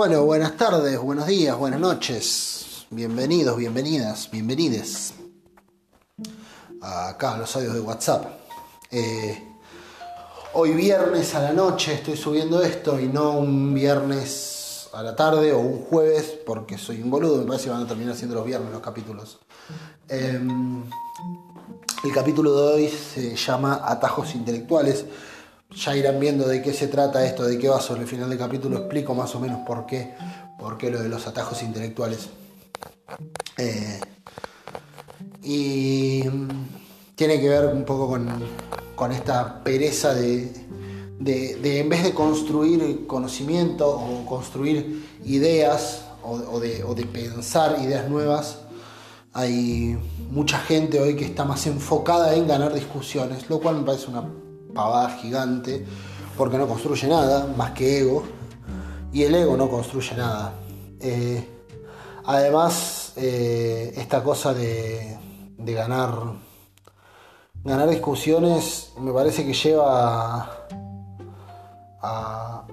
Bueno, buenas tardes, buenos días, buenas noches. Bienvenidos, bienvenidas, bienvenides. Acá los audios de WhatsApp. Eh, hoy viernes a la noche estoy subiendo esto y no un viernes a la tarde o un jueves porque soy un boludo. Me parece que van a terminar siendo los viernes los capítulos. Em, el capítulo de hoy se llama Atajos Intelectuales. Ya irán viendo de qué se trata esto, de qué va sobre el final del capítulo. Explico más o menos por qué, por qué lo de los atajos intelectuales. Eh, y tiene que ver un poco con, esta pereza de, de, en vez de construir conocimiento o construir ideas o, de, o de pensar ideas nuevas, hay mucha gente hoy que está más enfocada en ganar discusiones, lo cual me parece una pavada gigante, porque no construye nada más que ego, y el ego no construye nada. Eh, además, eh, esta cosa de, ganar, ganar discusiones me parece que lleva a,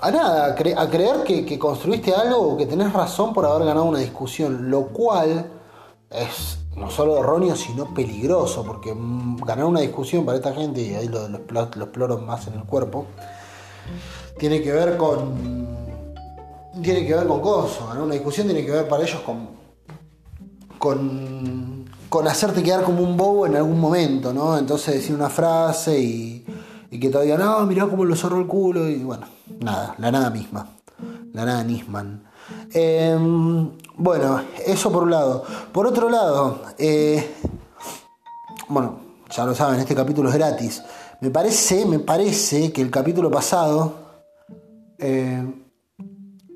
a, nada, a, creer que, que, construiste algo o que tenés razón por haber ganado una discusión, lo cual es no solo erróneo, sino peligroso, porque mm, ganar una discusión para esta gente, y ahí los, los ploros más en el cuerpo, tiene que ver con. Tiene que ver con cosas. Ganar una discusión tiene que ver para ellos con. con. con hacerte quedar como un bobo en algún momento, ¿no? Entonces decir una frase y. y que todavía, no, mirá cómo lo zorro el culo, y bueno, nada, la nada misma. La nada Nisman. Em, bueno, eso por un lado. Por otro lado, eh, bueno, ya lo saben, este capítulo es gratis. Me parece, me parece que el capítulo pasado eh,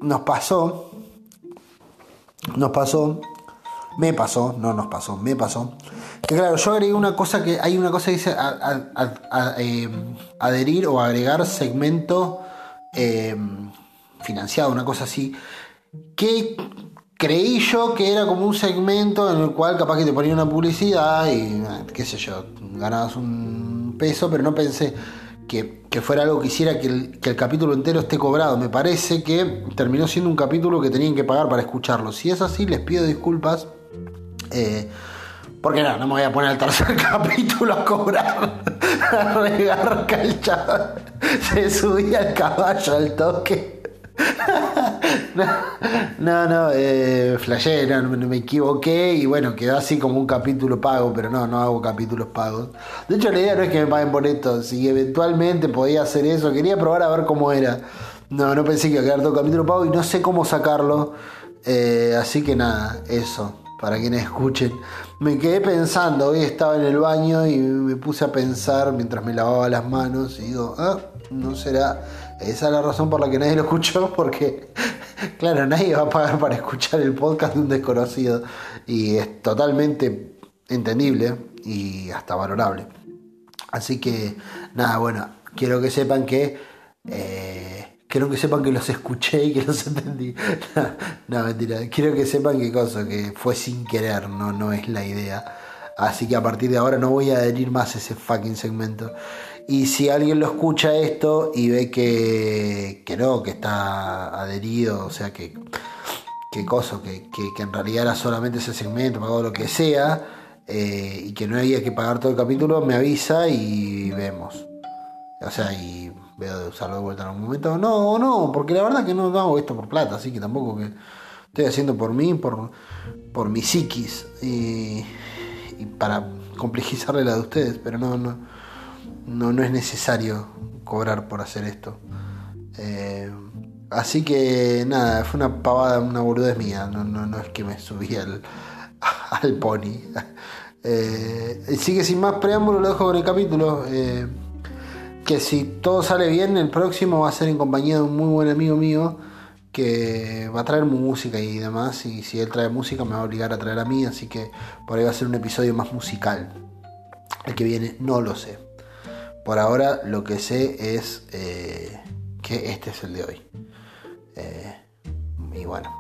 nos pasó, nos pasó, me pasó, no nos pasó, me pasó. Que claro, yo agregué una cosa que hay una cosa que dice eh, adherir o agregar segmento financiado, una cosa así que creí yo que era como un segmento en el cual capaz que te ponía una publicidad y qué sé yo, ganabas un peso, pero no pensé que, fuera algo que hiciera que el, capítulo entero esté cobrado. Me parece que terminó siendo un capítulo que tenían que pagar para escucharlo. Si es así, les pido disculpas. Eh, porque no, no me voy a poner al tercer capítulo a cobrar. a regar Se subía el caballo al toque. no, no, eh, me equivoqué y bueno, quedó así como un capítulo pago, pero no, no hago capítulos pagos. De hecho, la idea no es que me paguen esto, si eventualmente podía hacer eso, quería probar a ver cómo era. No, no pensé que iba a quedar todo capítulo pago y no sé cómo sacarlo. Eh, así que nada, eso, para quienes escuchen. Me quedé pensando, hoy estaba en el baño y me puse a pensar mientras me lavaba las manos y digo, ah, no será esa es la razón por la que nadie lo escuchó, porque, claro, nadie va a pagar para escuchar el podcast de un desconocido. Y es totalmente entendible y hasta valorable. Así que, nada, bueno, quiero que sepan que... Eh, quiero que sepan que los escuché y que los entendí. no, mentira. Quiero que sepan que cosa, que fue sin querer, no, no es la idea. Así que a partir de ahora no voy a adherir más a ese fucking segmento. Y si alguien lo escucha esto y ve que, que no, que está adherido, o sea, que, que cosa, que, que, en realidad era solamente ese segmento, pagado lo que sea, eh, y que no había que pagar todo el capítulo, me avisa y vemos. O sea, y veo de usarlo de vuelta en algún momento. No, no, porque la verdad que no hago esto por plata, así que tampoco que estoy haciendo por mí, por, por mi psiquis y, y para complejizarle la de ustedes, pero no, no no, no es necesario cobrar por hacer esto. Eh, así que nada, fue una pavada, una boludez mía, no, no, no es que me subí al, al pony. Eh, así que sin más preámbulo lo dejo con el capítulo. Eh, que si todo sale bien, el próximo va a ser en compañía de un muy buen amigo mío que va a traer música y demás. Y si él trae música, me va a obligar a traer a mí. Así que por ahí va a ser un episodio más musical. El que viene, no lo sé. Por ahora lo que sé es eh, que este es el de hoy. Eh, y bueno,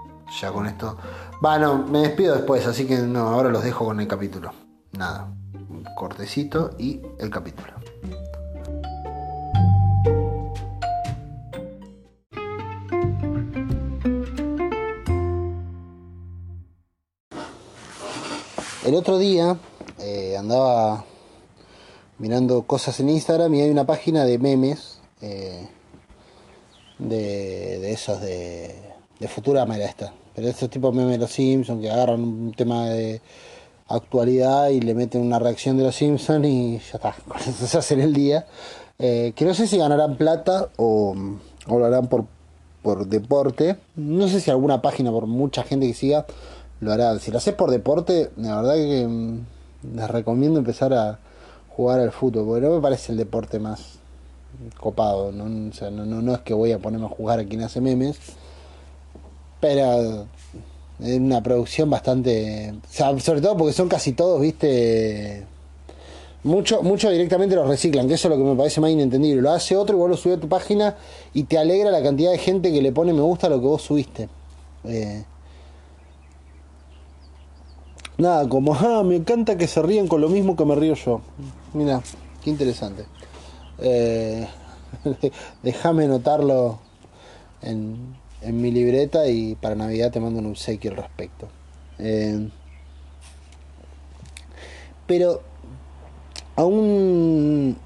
ya con esto... Bueno, me despido después, así que no, ahora los dejo con el capítulo. Nada, un cortecito y el capítulo. El otro día eh, andaba mirando cosas en Instagram y hay una página de memes eh, de, de esos de, de Futurama era esta. Pero estos tipos memes de los Simpsons que agarran un tema de actualidad y le meten una reacción de los Simpsons y ya está, con eso se el día. Eh, que no sé si ganarán plata o, o lo harán por, por deporte. No sé si alguna página, por mucha gente que siga, lo hará. Si lo haces por deporte, la verdad que mm, les recomiendo empezar a jugar al fútbol, porque no me parece el deporte más copado. ¿no? O sea, no, no, es que voy a ponerme a jugar a quien hace memes, pero es una producción bastante. O sea, sobre todo porque son casi todos, viste. Mucho, mucho directamente los reciclan, que eso es lo que me parece más inentendible. Lo hace otro y vos lo subís a tu página y te alegra la cantidad de gente que le pone me gusta lo que vos subiste. Eh, Nada, como, ah, me encanta que se ríen con lo mismo que me río yo. Mira, qué interesante. Eh, Déjame notarlo en, mi libreta y para Navidad te mando un obsequio al respecto. Eh, pero aún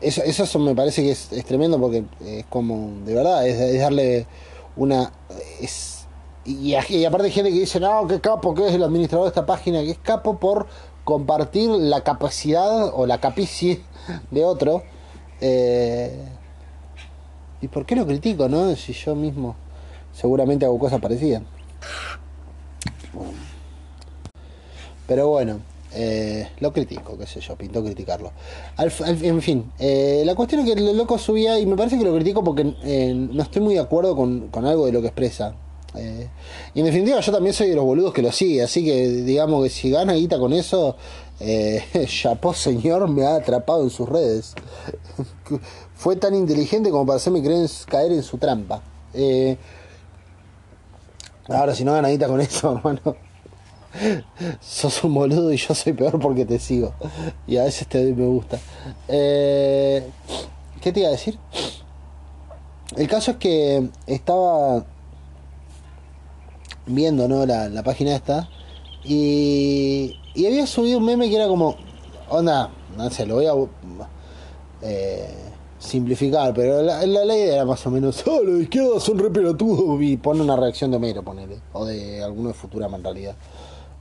eso, eso me parece que es, tremendo porque es como, de verdad, es, es darle una... Es, y, y, aparte hay gente que dice, no, qué capo que es el administrador de esta página, que es capo por compartir la capacidad o la capici de otro. Eh, ¿Y por qué lo critico, no? Si yo mismo seguramente hago cosas parecidas. Pero bueno, eh, lo critico, qué sé yo, pintó criticarlo. Al, en fin, eh, la cuestión es que el loco subía y me parece que lo critico porque no estoy muy de acuerdo con, con algo de lo que expresa. Eh, y en definitiva yo también soy de los boludos que lo sigue, así que digamos que si gana guita con eso, eh, Chapó señor me ha atrapado en sus redes. Fue tan inteligente como para hacerme creer, caer en su trampa. Eh, ahora si no gana guita con eso, hermano, sos un boludo y yo soy peor porque te sigo. Y a veces te me gusta. Eh, ¿Qué te iba a decir? El caso es que estaba viendo ¿no? la, la página esta y, y, había subido un meme que era como, onda, no sé, lo voy a eh, simplificar, pero la, la, ley era más o menos, oh, los de izquierda son re pelotudos y pone una reacción de Homero, ponele, o de alguno de Futurama en realidad.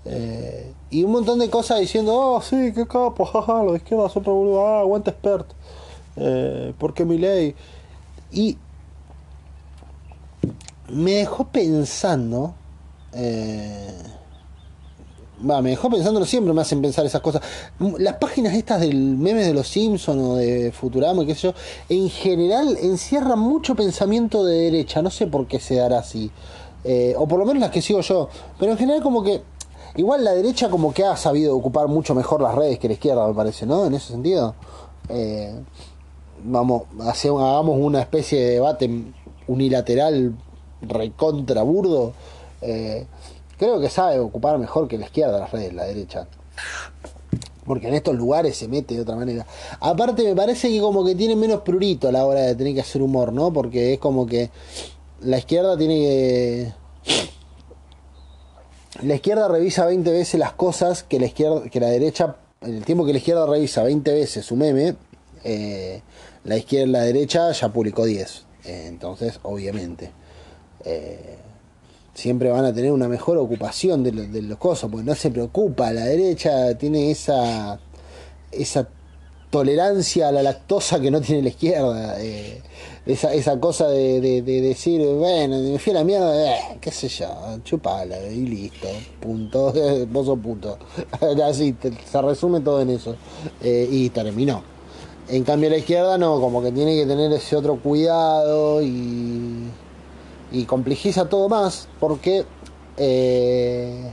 Eh, y un montón de cosas diciendo, oh, sí, qué capo, jaja, los de izquierda son re boludos, ah, aguanta expert, eh, porque mi ley. Y me dejó pensando eh, me dejó pensándolo siempre, me hacen pensar esas cosas. Las páginas estas del meme de los Simpsons o de Futurama, qué sé yo, en general encierran mucho pensamiento de derecha, no sé por qué se dará así. Eh, o por lo menos las que sigo yo. Pero en general como que... Igual la derecha como que ha sabido ocupar mucho mejor las redes que la izquierda, me parece, ¿no? En ese sentido. Eh, vamos, hagamos una especie de debate unilateral recontra burdo eh, creo que sabe ocupar mejor que la izquierda las redes, la derecha. Porque en estos lugares se mete de otra manera. Aparte me parece que como que tiene menos prurito a la hora de tener que hacer humor, ¿no? Porque es como que la izquierda tiene que... La izquierda revisa 20 veces las cosas que la izquierda, que la derecha, en el tiempo que la izquierda revisa 20 veces su meme, eh, la izquierda, la derecha ya publicó 10. Eh, entonces, obviamente. Siempre van a tener una mejor ocupación de, lo, de los cosas, porque no se preocupa, la derecha tiene esa, esa tolerancia a la lactosa que no tiene la izquierda, eh, esa, esa cosa de, de, de, decir, bueno, me fui a la mierda, eh, qué sé yo, chupala y listo, punto, vos sos puto, así se resume todo en eso, eh, y terminó. En cambio la izquierda no, como que tiene que tener ese otro cuidado y y complejiza todo más porque eh,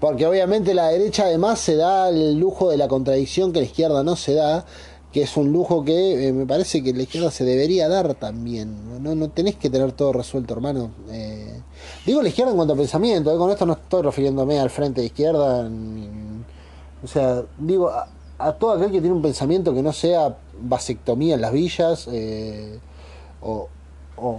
porque obviamente la derecha además se da el lujo de la contradicción que la izquierda no se da que es un lujo que eh, me parece que la izquierda se debería dar también. No, no tenés que tener todo resuelto hermano. Eh, digo la izquierda en cuanto a pensamiento con esto no estoy refiriéndome al frente de izquierda o sea digo a, a, todo aquel que tiene un pensamiento que no sea vasectomía en las villas o, o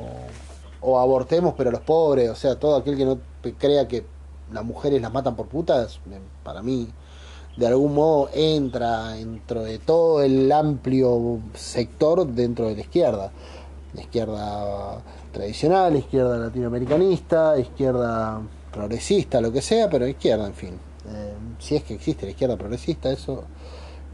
o abortemos pero los pobres, o sea, todo aquel que no crea que las mujeres las matan por putas, para mí de algún modo entra dentro de todo el amplio sector dentro de la izquierda. La izquierda tradicional, izquierda latinoamericanista, izquierda progresista, lo que sea, pero izquierda, en fin. Eh, si es que existe la izquierda progresista, eso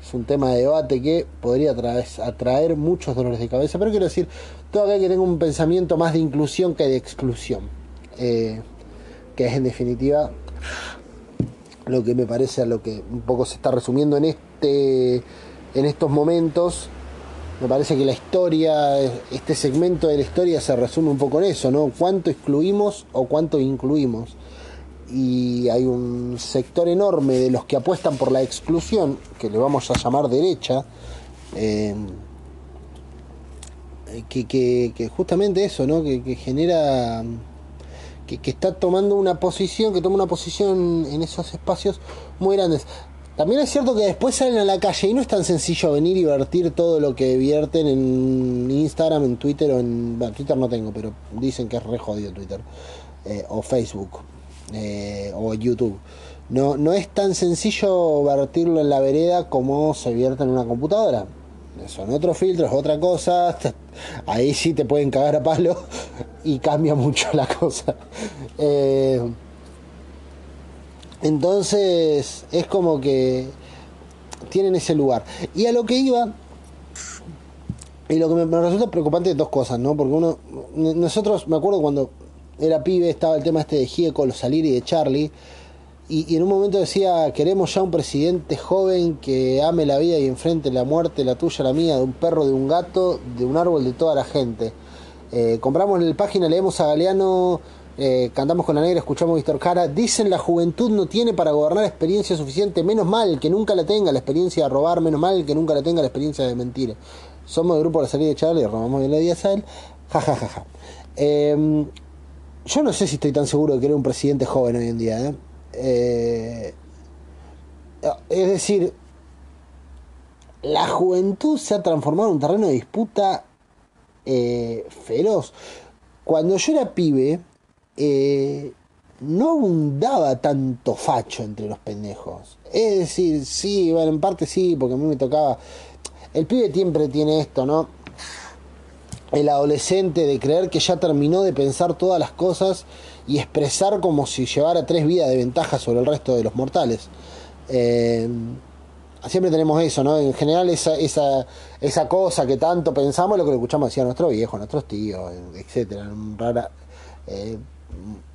es un tema de debate que podría atraer, muchos dolores de cabeza, pero quiero decir, todo aquel que tenga un pensamiento más de inclusión que de exclusión, eh, que es en definitiva lo que me parece a lo que un poco se está resumiendo en este en estos momentos. Me parece que la historia este segmento de la historia se resume un poco en eso no cuánto excluimos o cuánto incluimos y hay un sector enorme de los que apuestan por la exclusión, que le vamos a llamar derecha, eh, que, que, justamente eso, ¿no? que, genera, que, está tomando una posición, que toma una posición en esos espacios muy grandes. También es cierto que después salen a la calle y no es tan sencillo venir y vertir todo lo que vierten en Instagram, en Twitter o en... Bueno, Twitter no tengo, pero dicen que es re jodido Twitter. Eh, o Facebook eh, o YouTube. No, no es tan sencillo vertirlo en la vereda como se vierte en una computadora. Son otros filtros, otra cosa. Ahí sí te pueden cagar a palo y cambia mucho la cosa. Eh, entonces es como que tienen ese lugar. Y a lo que iba, y lo que me, resulta preocupante es dos cosas, ¿no? Porque uno, nosotros, me acuerdo cuando era pibe, estaba el tema este de Gieco, los salir y de Charlie. Y, en un momento decía, queremos ya un presidente joven que ame la vida y enfrente la muerte, la tuya, la mía, de un perro, de un gato, de un árbol, de toda la gente. Eh, compramos la página, leemos a Galeano, eh, cantamos con la negra, escuchamos a Víctor Cara. Dicen la juventud no tiene para gobernar experiencia suficiente, menos mal que nunca la tenga la experiencia de robar, menos mal que nunca la tenga la experiencia de mentir. Somos el grupo de la salida de Charlie, robamos bien la día a él. Ja, ja, ja, ja. Eh, yo no sé si estoy tan seguro de que era un presidente joven hoy en día. ¿eh? Eh, es decir, la juventud se ha transformado en un terreno de disputa eh, feroz. Cuando yo era pibe, no abundaba tanto facho entre los pendejos. Es decir, sí, bueno, en parte sí, porque a mí me tocaba. El pibe siempre tiene esto, ¿no? El adolescente de creer que ya terminó de pensar todas las cosas y expresar como si llevara tres vidas de ventaja sobre el resto de los mortales. Eh, siempre tenemos eso, ¿no? En general esa, esa, esa cosa que tanto pensamos, lo que escuchamos decía a nuestro viejo, a nuestros tíos, etcétera. Rara, eh,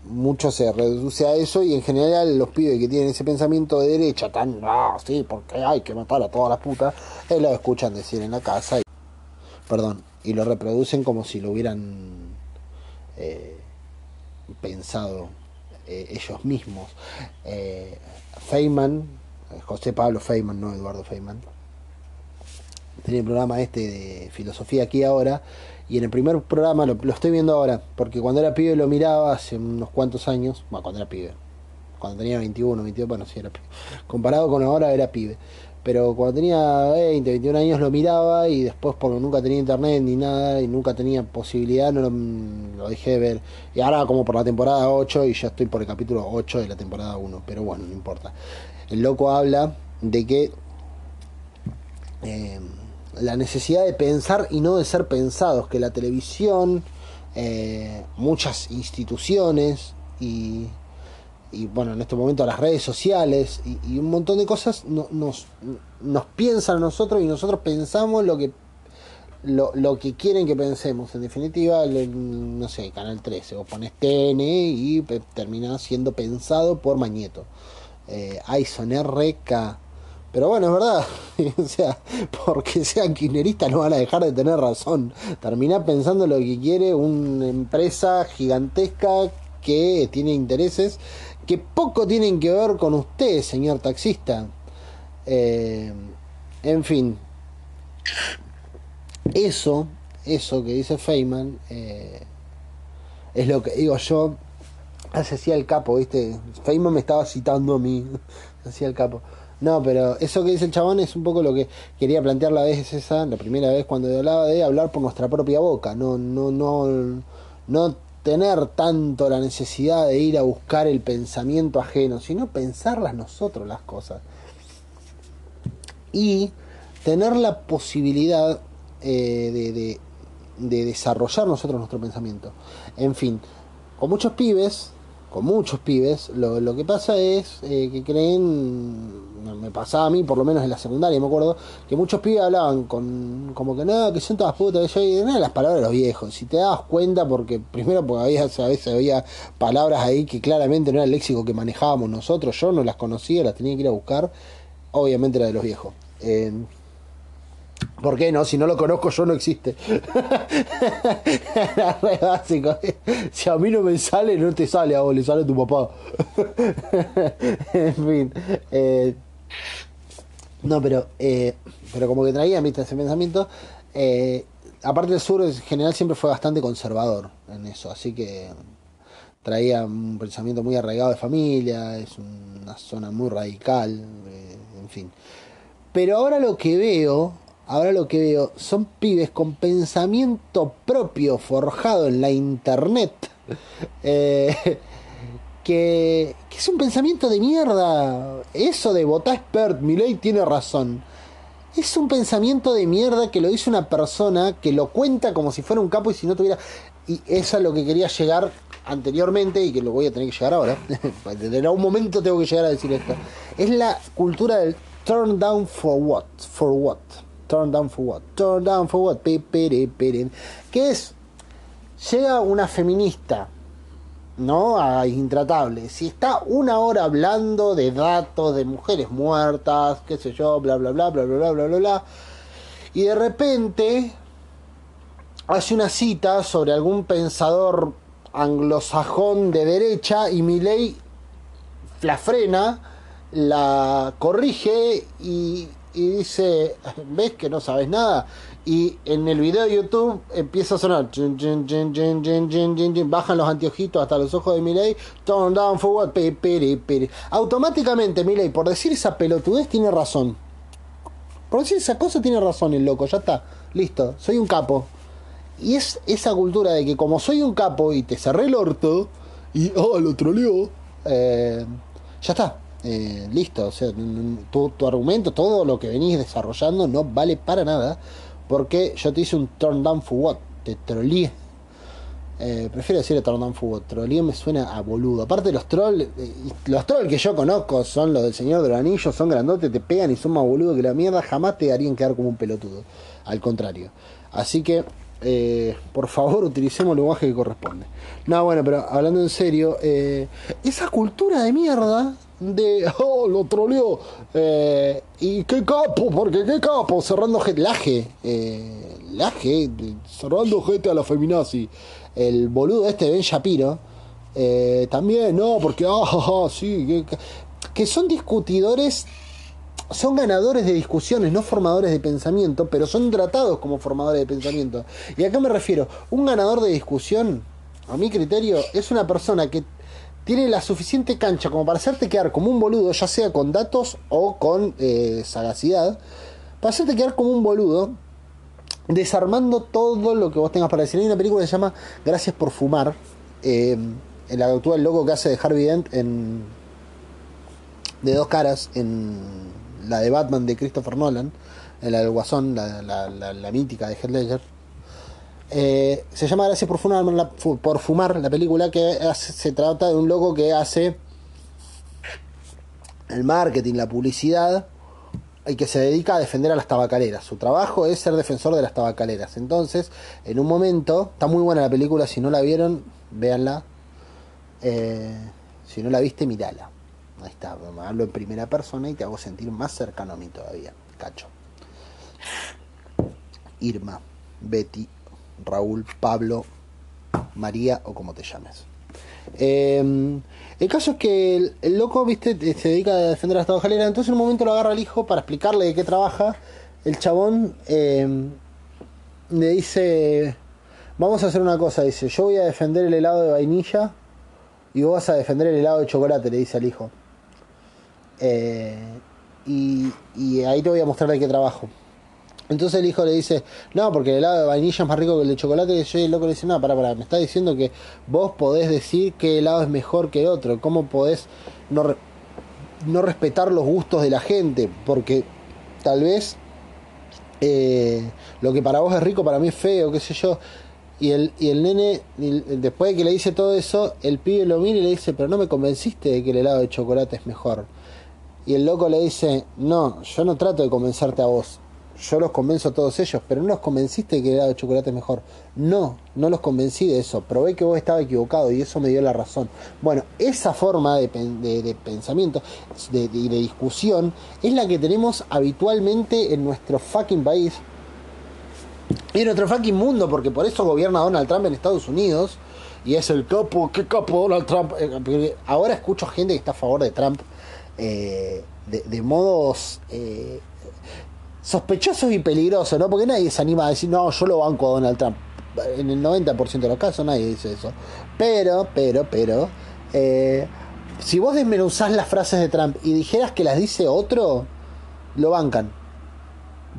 mucho se reduce a eso y en general los pibes que tienen ese pensamiento de derecha tan, no, sí, porque hay que matar a todas las putas, eh, lo escuchan decir en la casa. Y, perdón, y lo reproducen como si lo hubieran eh, pensado eh, ellos mismos. Eh, Feynman, José Pablo Feynman, no Eduardo Feynman, tenía el programa este de filosofía aquí ahora, y en el primer programa lo, estoy viendo ahora, porque cuando era pibe lo miraba hace unos cuantos años, bueno, cuando era pibe, cuando tenía 21, 22, bueno, sí era pibe. Comparado con ahora era pibe pero cuando tenía 20, 21 años lo miraba y después porque nunca tenía internet ni nada y nunca tenía posibilidad, no lo, dejé de ver. Y ahora como por la temporada 8 y ya estoy por el capítulo 8 de la temporada 1, pero bueno, no importa. El loco habla de que eh, la necesidad de pensar y no de ser pensados, que la televisión, eh, muchas instituciones y y bueno, en este momento las redes sociales y, un montón de cosas nos, piensan a nosotros y nosotros pensamos lo que lo, que quieren que pensemos. En definitiva, no sé, Canal 13, o pones TN y termina siendo pensado por Mañeto. Eh, Ison RK. Pero bueno, es verdad. o sea, porque sean kirchneristas no van a dejar de tener razón. Termina pensando lo que quiere una empresa gigantesca que tiene intereses que poco tienen que ver con usted, señor taxista. Eh, en fin, eso, eso que dice Feynman, eh, es lo que digo yo. Hacía el capo, ¿viste? Feynman me estaba citando a mí. Hacía el capo. No, pero eso que dice el chabón es un poco lo que quería plantear la vez esa, la primera vez cuando hablaba de hablar por nuestra propia boca, no, no, no, no tener tanto la necesidad de ir a buscar el pensamiento ajeno, sino pensarlas nosotros las cosas. Y tener la posibilidad eh, de, de desarrollar nosotros nuestro pensamiento. En fin, con muchos pibes con muchos pibes, lo, lo que pasa es eh, que creen, me pasaba a mí por lo menos en la secundaria, me acuerdo, que muchos pibes hablaban con como que nada, que son todas putas, las palabras de los viejos. Si te das cuenta, porque primero porque había, a veces había palabras ahí que claramente no era el léxico que manejábamos nosotros, yo no las conocía, las tenía que ir a buscar, obviamente era de los viejos. Eh, ¿Por qué no? Si no lo conozco yo no existe. Era re básico. Si a mí no me sale, no te sale a vos, le sale a tu papá. en fin. Eh, no, pero eh, pero como que traía ¿viste? ese pensamiento. Eh, aparte del sur, en general siempre fue bastante conservador en eso. Así que traía un pensamiento muy arraigado de familia. Es una zona muy radical. en fin. Pero ahora lo que veo ahora lo que veo son pibes con pensamiento propio forjado en la internet. Eh, que, es un pensamiento de mierda. Eso de votar expert, ley tiene razón. Es un pensamiento de mierda que lo dice una persona que lo cuenta como si fuera un capo y si no tuviera... Y eso es lo que quería llegar anteriormente y que lo voy a tener que llegar ahora. en algún momento tengo que llegar a decir esto. Es la cultura del turn down for what? For what? Turn down for what? Turn down for what? Que es, llega una feminista, ¿no? A Intratable. Si está una hora hablando de datos de mujeres muertas, qué sé yo, bla, bla, bla, bla, bla, bla, bla, bla, bla. Y de repente hace una cita sobre algún pensador anglosajón de derecha y ley la frena, la corrige y y dice, ¿ves que no sabes nada? Y en el video de YouTube empieza a sonar, bajan los anteojitos hasta los ojos de Miley, turn down forward, automáticamente Miley, por decir esa pelotudez, tiene razón. Por decir esa cosa tiene razón el loco, ya está, listo, soy un capo. Y es esa cultura de que como soy un capo y te cerré el orto, y oh, lo troleó, eh, ya está, eh, listo, o sea, tu, tu, argumento, todo lo que venís desarrollando no vale para nada, porque yo te hice un turn down for what, te troleé. Eh, prefiero decir turn down for what, troleé me suena a boludo. Aparte los trolls, eh, los trolls que yo conozco son los del Señor de los Anillos, son grandotes, te pegan y son más boludos que la mierda, jamás te harían quedar como un pelotudo. Al contrario. Así que por favor utilicemos el lenguaje que corresponde. No, bueno, pero hablando en serio, esa cultura de mierda de, oh, lo troleó. Eh, y qué capo, porque qué capo, cerrando gente, laje, eh, laje, cerrando gente a la feminazi. El boludo este Ben Shapiro, eh, también, no, porque, ah, sí, que, que son discutidores son ganadores de discusiones, no formadores de pensamiento, pero son tratados como formadores de pensamiento. ¿Y a qué me refiero? Un ganador de discusión, a mi criterio, es una persona que tiene la suficiente cancha como para hacerte quedar como un boludo, ya sea con datos o con eh, sagacidad, para hacerte quedar como un boludo, desarmando todo lo que vos tengas para decir. Hay una película que se llama Gracias por fumar, eh, el actúa el loco que hace de Harvey Dent en de dos caras en la de Batman de Christopher Nolan, en la del Guasón, la, la mítica de Heath Ledger eh, se llama Gracias por fumar, la, por fumar, la película que se trata de un loco que hace el marketing, la publicidad y que se dedica a defender a las tabacaleras. Su trabajo es ser defensor de las tabacaleras. Entonces, en un momento, está muy buena la película, si no la vieron, véanla. Eh, si no la viste, mirala. Ahí está, hablo en primera persona y te hago sentir más cercano a mí todavía. Cacho. Irma, Betty, Raúl, Pablo, María o como te llames. Em, el caso es que el, loco, viste, se dedica a defender a las tabacaleras. Entonces en un momento lo agarra al hijo para explicarle de qué trabaja. El chabón em, le dice, vamos a hacer una cosa, dice, yo voy a defender el helado de vainilla y vos vas a defender el helado de chocolate, le dice al hijo. Eh, y, y ahí te voy a mostrar de qué trabajo. Entonces el hijo le dice, no, porque el helado de vainilla es más rico que el de chocolate. Y el loco le dice, no, para, para, me está diciendo que vos podés decir que helado es mejor que el otro. ¿Cómo podés no, no respetar los gustos de la gente? Porque tal vez eh, lo que para vos es rico, para mí es feo, qué sé yo. Y el, y el nene, después de que le dice todo eso, el pibe lo mira y le dice, pero no me convenciste de que el helado de chocolate es mejor. Y el loco le dice, no, yo no trato de convencerte a vos, yo los convenzo a todos ellos, pero no los convenciste de que el helado de chocolate es mejor. No, no los convencí de eso. Probé que vos estabas equivocado y eso me dio la razón. Bueno, esa forma de, pensamiento, de, de, discusión, es la que tenemos habitualmente en nuestro fucking país. Y en nuestro fucking mundo, porque por eso gobierna Donald Trump en Estados Unidos. Y es el capo, qué capo Donald Trump. Eh, ahora escucho gente que está a favor de Trump eh, de, modos... Eh, sospechosos y peligrosos, ¿no? Porque nadie se anima a decir, no, yo lo banco a Donald Trump. En el 90% de los casos nadie dice eso. Pero, pero, pero, eh, si vos desmenuzás las frases de Trump y dijeras que las dice otro, lo bancan.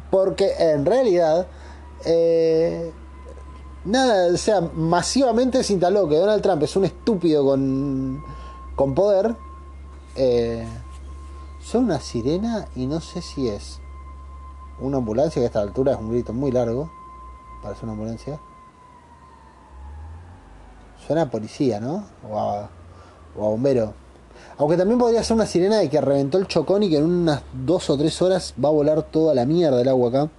Porque en realidad, eh, nada, o sea, masivamente se instaló que Donald Trump es un estúpido con, con poder. Eh, son una sirena y no sé si es una ambulancia que a esta altura es un grito muy largo. Parece una ambulancia. Suena policía, ¿no? O a, bombero. Aunque también podría ser una sirena de que reventó el chocón y que en unas dos o tres horas va a volar toda la mierda del agua acá.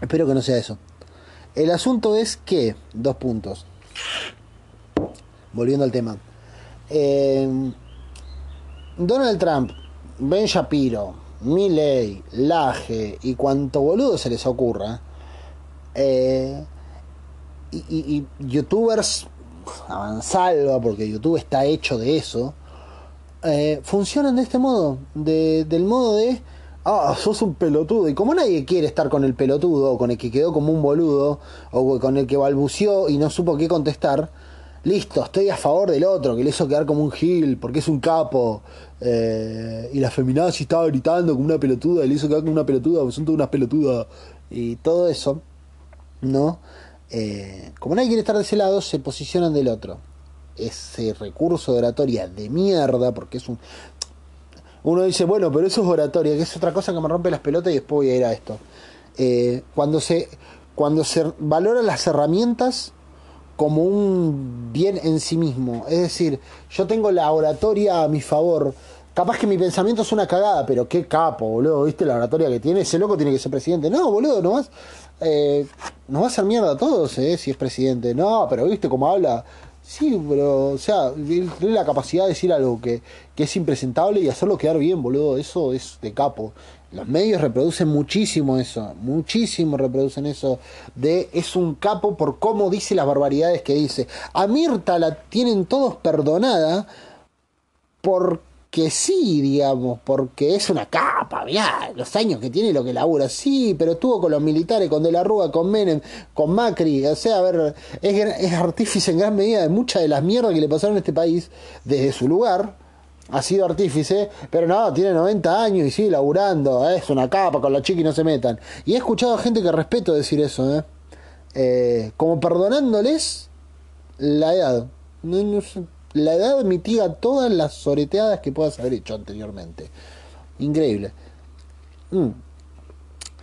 Espero que no sea eso. El asunto es que, dos puntos. Volviendo al tema. Eh, Donald Trump, Ben Shapiro, Milley, Laje y cuanto boludo se les ocurra, eh, y, youtubers avanzalva, porque YouTube está hecho de eso, eh, funcionan de este modo, del modo de, ah, sos un pelotudo, y como nadie quiere estar con el pelotudo, o con el que quedó como un boludo, o con el que balbuceó y no supo qué contestar, listo, estoy a favor del otro, que le hizo quedar como un gil, porque es un capo. Eh, y la feminazi estaba gritando como una pelotuda, y le hizo quedar como una pelotuda, son todas unas pelotudas. Y todo eso, ¿no? Eh, como nadie quiere estar de ese lado, se posicionan del otro. Ese recurso de oratoria de mierda, porque es un. Uno dice, bueno, pero eso es oratoria, que es otra cosa que me rompe las pelotas y después voy a ir a esto. Eh, cuando se cuando se valoran las herramientas como un bien en sí mismo. Es decir, yo tengo la oratoria a mi favor. Capaz que mi pensamiento es una cagada, pero qué capo, boludo. ¿Viste la oratoria que tiene? Ese loco tiene que ser presidente. No, boludo, no. Eh, nos va a hacer mierda a todos, eh, si es presidente. No, pero viste cómo habla. Sí, pero, o sea, tiene la capacidad de decir algo que, que es impresentable y hacerlo quedar bien, boludo. Eso es de capo. Los medios reproducen muchísimo eso, muchísimo reproducen eso de es un capo por cómo dice las barbaridades que dice. A Mirta la tienen todos perdonada porque sí, digamos, porque es una capa, ya, los años que tiene lo que labura, sí, pero estuvo con los militares, con De la Rúa, con Menem, con Macri, o sea, a ver, es, es artífice en gran medida de muchas de las mierdas que le pasaron a este país desde su lugar ha sido artífice, pero no, tiene 90 años y sigue laburando, es una capa, con la chica y no se metan. Y he escuchado a gente que respeto decir eso, ¿eh? Eh, como perdonándoles la edad. la edad mitiga todas las soreteadas que puedas haber hecho anteriormente. Increíble. Mm.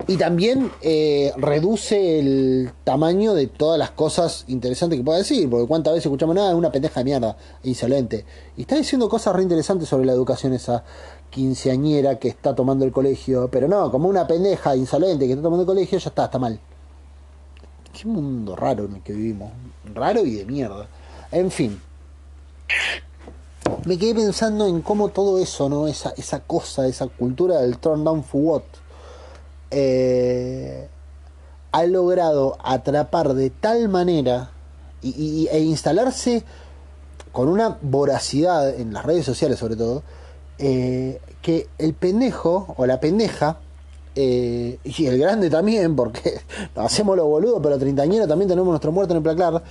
Y también eh, reduce el tamaño de todas las cosas interesantes que pueda decir, porque cuántas veces escuchamos nada, es una pendeja de mierda, insolente. Y está diciendo cosas re interesantes sobre la educación esa quinceañera que está tomando el colegio, pero no, como una pendeja insolente que está tomando el colegio, ya está, está mal. Qué mundo raro en el que vivimos, raro y de mierda. En fin, me quedé pensando en cómo todo eso, ¿no? Esa, esa cosa, esa cultura del turn down for what eh, ha logrado atrapar de tal manera y, e instalarse con una voracidad en las redes sociales sobre todo, eh, que el pendejo o la pendeja, eh, y el grande también, porque hacemos lo boludo, pero treintañero también tenemos nuestro muerto en el placar,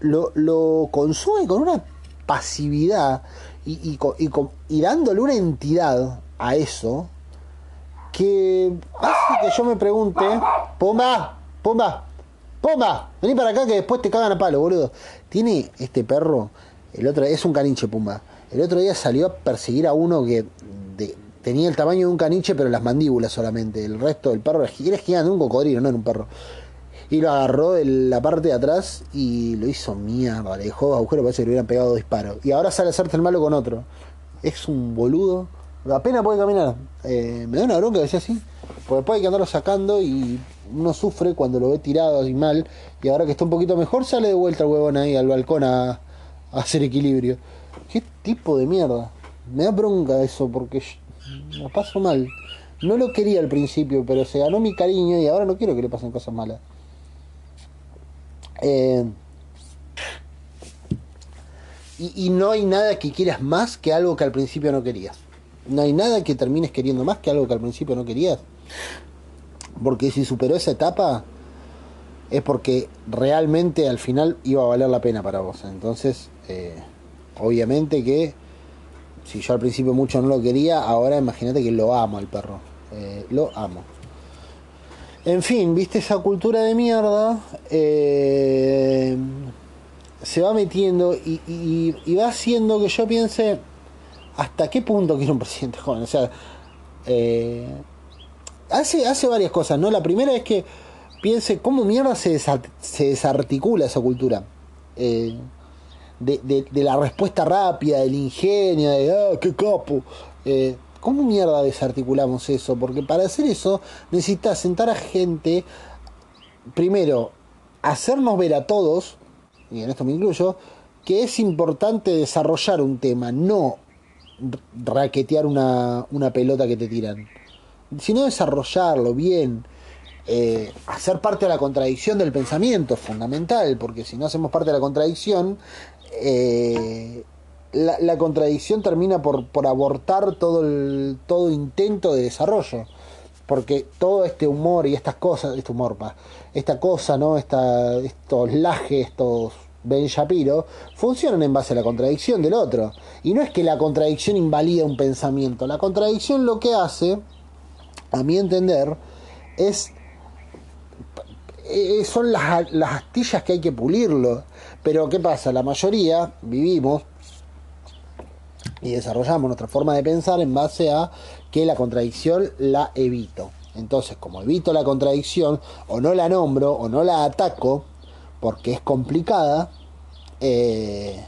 lo, consume con una pasividad y dándole una entidad a eso que hace que yo me pregunte, Pumba, Pumba, Pumba, vení para acá que después te cagan a palo, boludo. Tiene este perro, el otro es un caniche Pumba. El otro día salió a perseguir a uno que tenía el tamaño de un caniche, pero las mandíbulas solamente. El resto del perro era gigante, un cocodrilo, no era un perro. Y lo agarró de la parte de atrás y lo hizo mierda. Le dejó agujero, parece que le hubieran pegado disparos. Y ahora sale a hacerte el malo con otro. Es un boludo. Apenas puede caminar. Eh, me da una bronca que sea así. Porque después hay que andarlo sacando y uno sufre cuando lo ve tirado así mal. Y ahora que está un poquito mejor, sale de vuelta el huevón ahí al balcón a, hacer equilibrio. ¿Qué tipo de mierda? Me da bronca eso porque lo paso mal. No lo quería al principio, pero se ganó mi cariño y ahora no quiero que le pasen cosas malas. Eh, y, no hay nada que quieras más que algo que al principio no querías. No hay nada que termines queriendo más que algo que al principio no querías. Porque si superó esa etapa, es porque realmente al final iba a valer la pena para vos. Entonces, eh, obviamente que si yo al principio mucho no lo quería, ahora imagínate que lo amo al perro. Eh, lo amo. En fin, viste esa cultura de mierda. Eh, se va metiendo y, va haciendo que yo piense hasta qué punto quiero un presidente joven. O sea, eh, hace, hace varias cosas, ¿no? La primera es que piense cómo mierda se, se desarticula esa cultura. Eh, de, de, la respuesta rápida, del ingenio, de ah, qué capo. Eh, ¿Cómo mierda desarticulamos eso? Porque para hacer eso necesitas sentar a gente, primero, hacernos ver a todos, y en esto me incluyo, que es importante desarrollar un tema, no raquetear una, una pelota que te tiran, sino desarrollarlo bien. Eh, hacer parte de la contradicción del pensamiento es fundamental, porque si no hacemos parte de la contradicción, eh, la, contradicción termina por, por abortar todo, el, todo intento de desarrollo. Porque todo este humor y estas cosas, este humor, esta cosa, ¿no? Esta, estos lajes, estos Ben Shapiro, funcionan en base a la contradicción del otro. Y no es que la contradicción invalida un pensamiento. La contradicción lo que hace, a mi entender, es eh, son las, las astillas que hay que pulirlo. Pero ¿qué pasa? La mayoría vivimos y desarrollamos nuestra forma de pensar en base a que la contradicción la evito. Entonces, como evito la contradicción, o no la nombro, o no la ataco, porque es complicada, eh,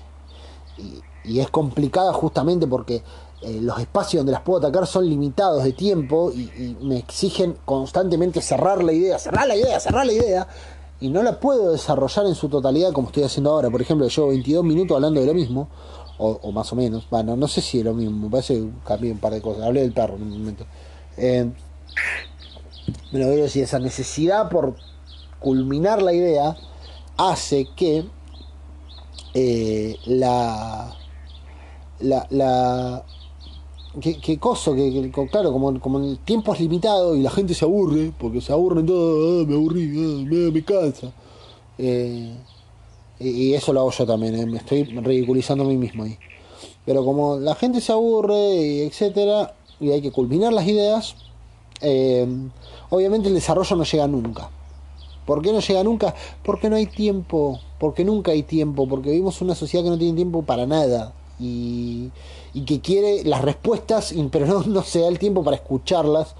y, es complicada justamente porque eh, los espacios donde las puedo atacar son limitados de tiempo y, me exigen constantemente cerrar la idea, cerrar la idea, cerrar la idea, y no la puedo desarrollar en su totalidad como estoy haciendo ahora. Por ejemplo, llevo 22 minutos hablando de lo mismo, o, más o menos. Bueno, no sé si es lo mismo, me parece que cambié un par de cosas. Hablé del perro en un momento. Eh, pero quiero decir, esa necesidad por culminar la idea hace que eh, la, la, la que, coso, que, claro, como, como el tiempo es limitado y la gente se aburre, porque se aburren todo, ah, me aburrí, ah, me, cansa. Eh, y, eso lo hago yo también, eh, me estoy ridiculizando a mí mismo ahí. Pero como la gente se aburre, y etcétera, y hay que culminar las ideas, obviamente el desarrollo no llega nunca. ¿Por qué no llega nunca? Porque no hay tiempo, porque nunca hay tiempo, porque vivimos una sociedad que no tiene tiempo para nada. Y, y que quiere las respuestas, pero no, se da el tiempo para escucharlas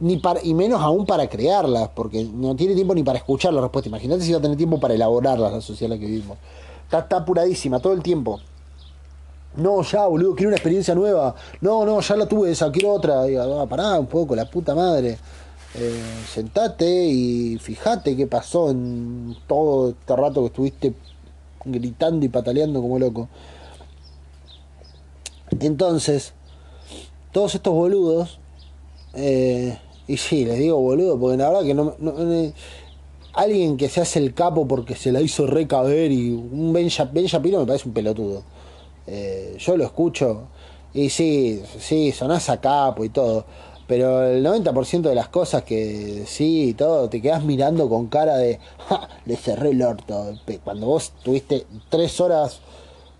ni para, y menos aún para crearlas, porque no tiene tiempo ni para escuchar la respuesta. Imagínate si va a tener tiempo para elaborarlas la sociedad en la que vivimos. Está, está apuradísima todo el tiempo. No, ya, boludo, quiero una experiencia nueva. No, no, ya la tuve esa, quiero otra. Y, ah, pará un poco, la puta madre. Eh, sentate y fíjate qué pasó en todo este rato que estuviste gritando y pataleando como loco. Entonces, todos estos boludos eh, y sí, les digo boludo, porque la verdad que no, alguien que se hace el capo porque se la hizo recaber y un Ben, Shapiro me parece un pelotudo. Eh, yo lo escucho y sí, sí, sonás a capo y todo. Pero el 90% de las cosas que sí y todo, te quedas mirando con cara de, le cerré el orto. Cuando vos tuviste tres horas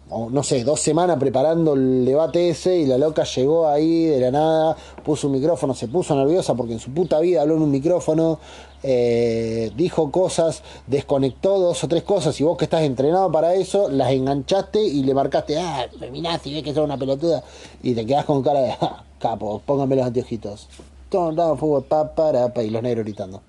o no sé, dos semanas preparando el debate ese y la loca llegó ahí de la nada, puso un micrófono, se puso nerviosa porque en su puta vida habló en un micrófono, eh, dijo cosas, desconectó dos o tres cosas y vos que estás entrenado para eso, las enganchaste y le marcaste, ah, feminazi, ves que sos una pelotuda y te quedás con cara de, ah, capo, pónganme los anteojitos. Todo, fútbol, pa, para, pa, y los negros gritando.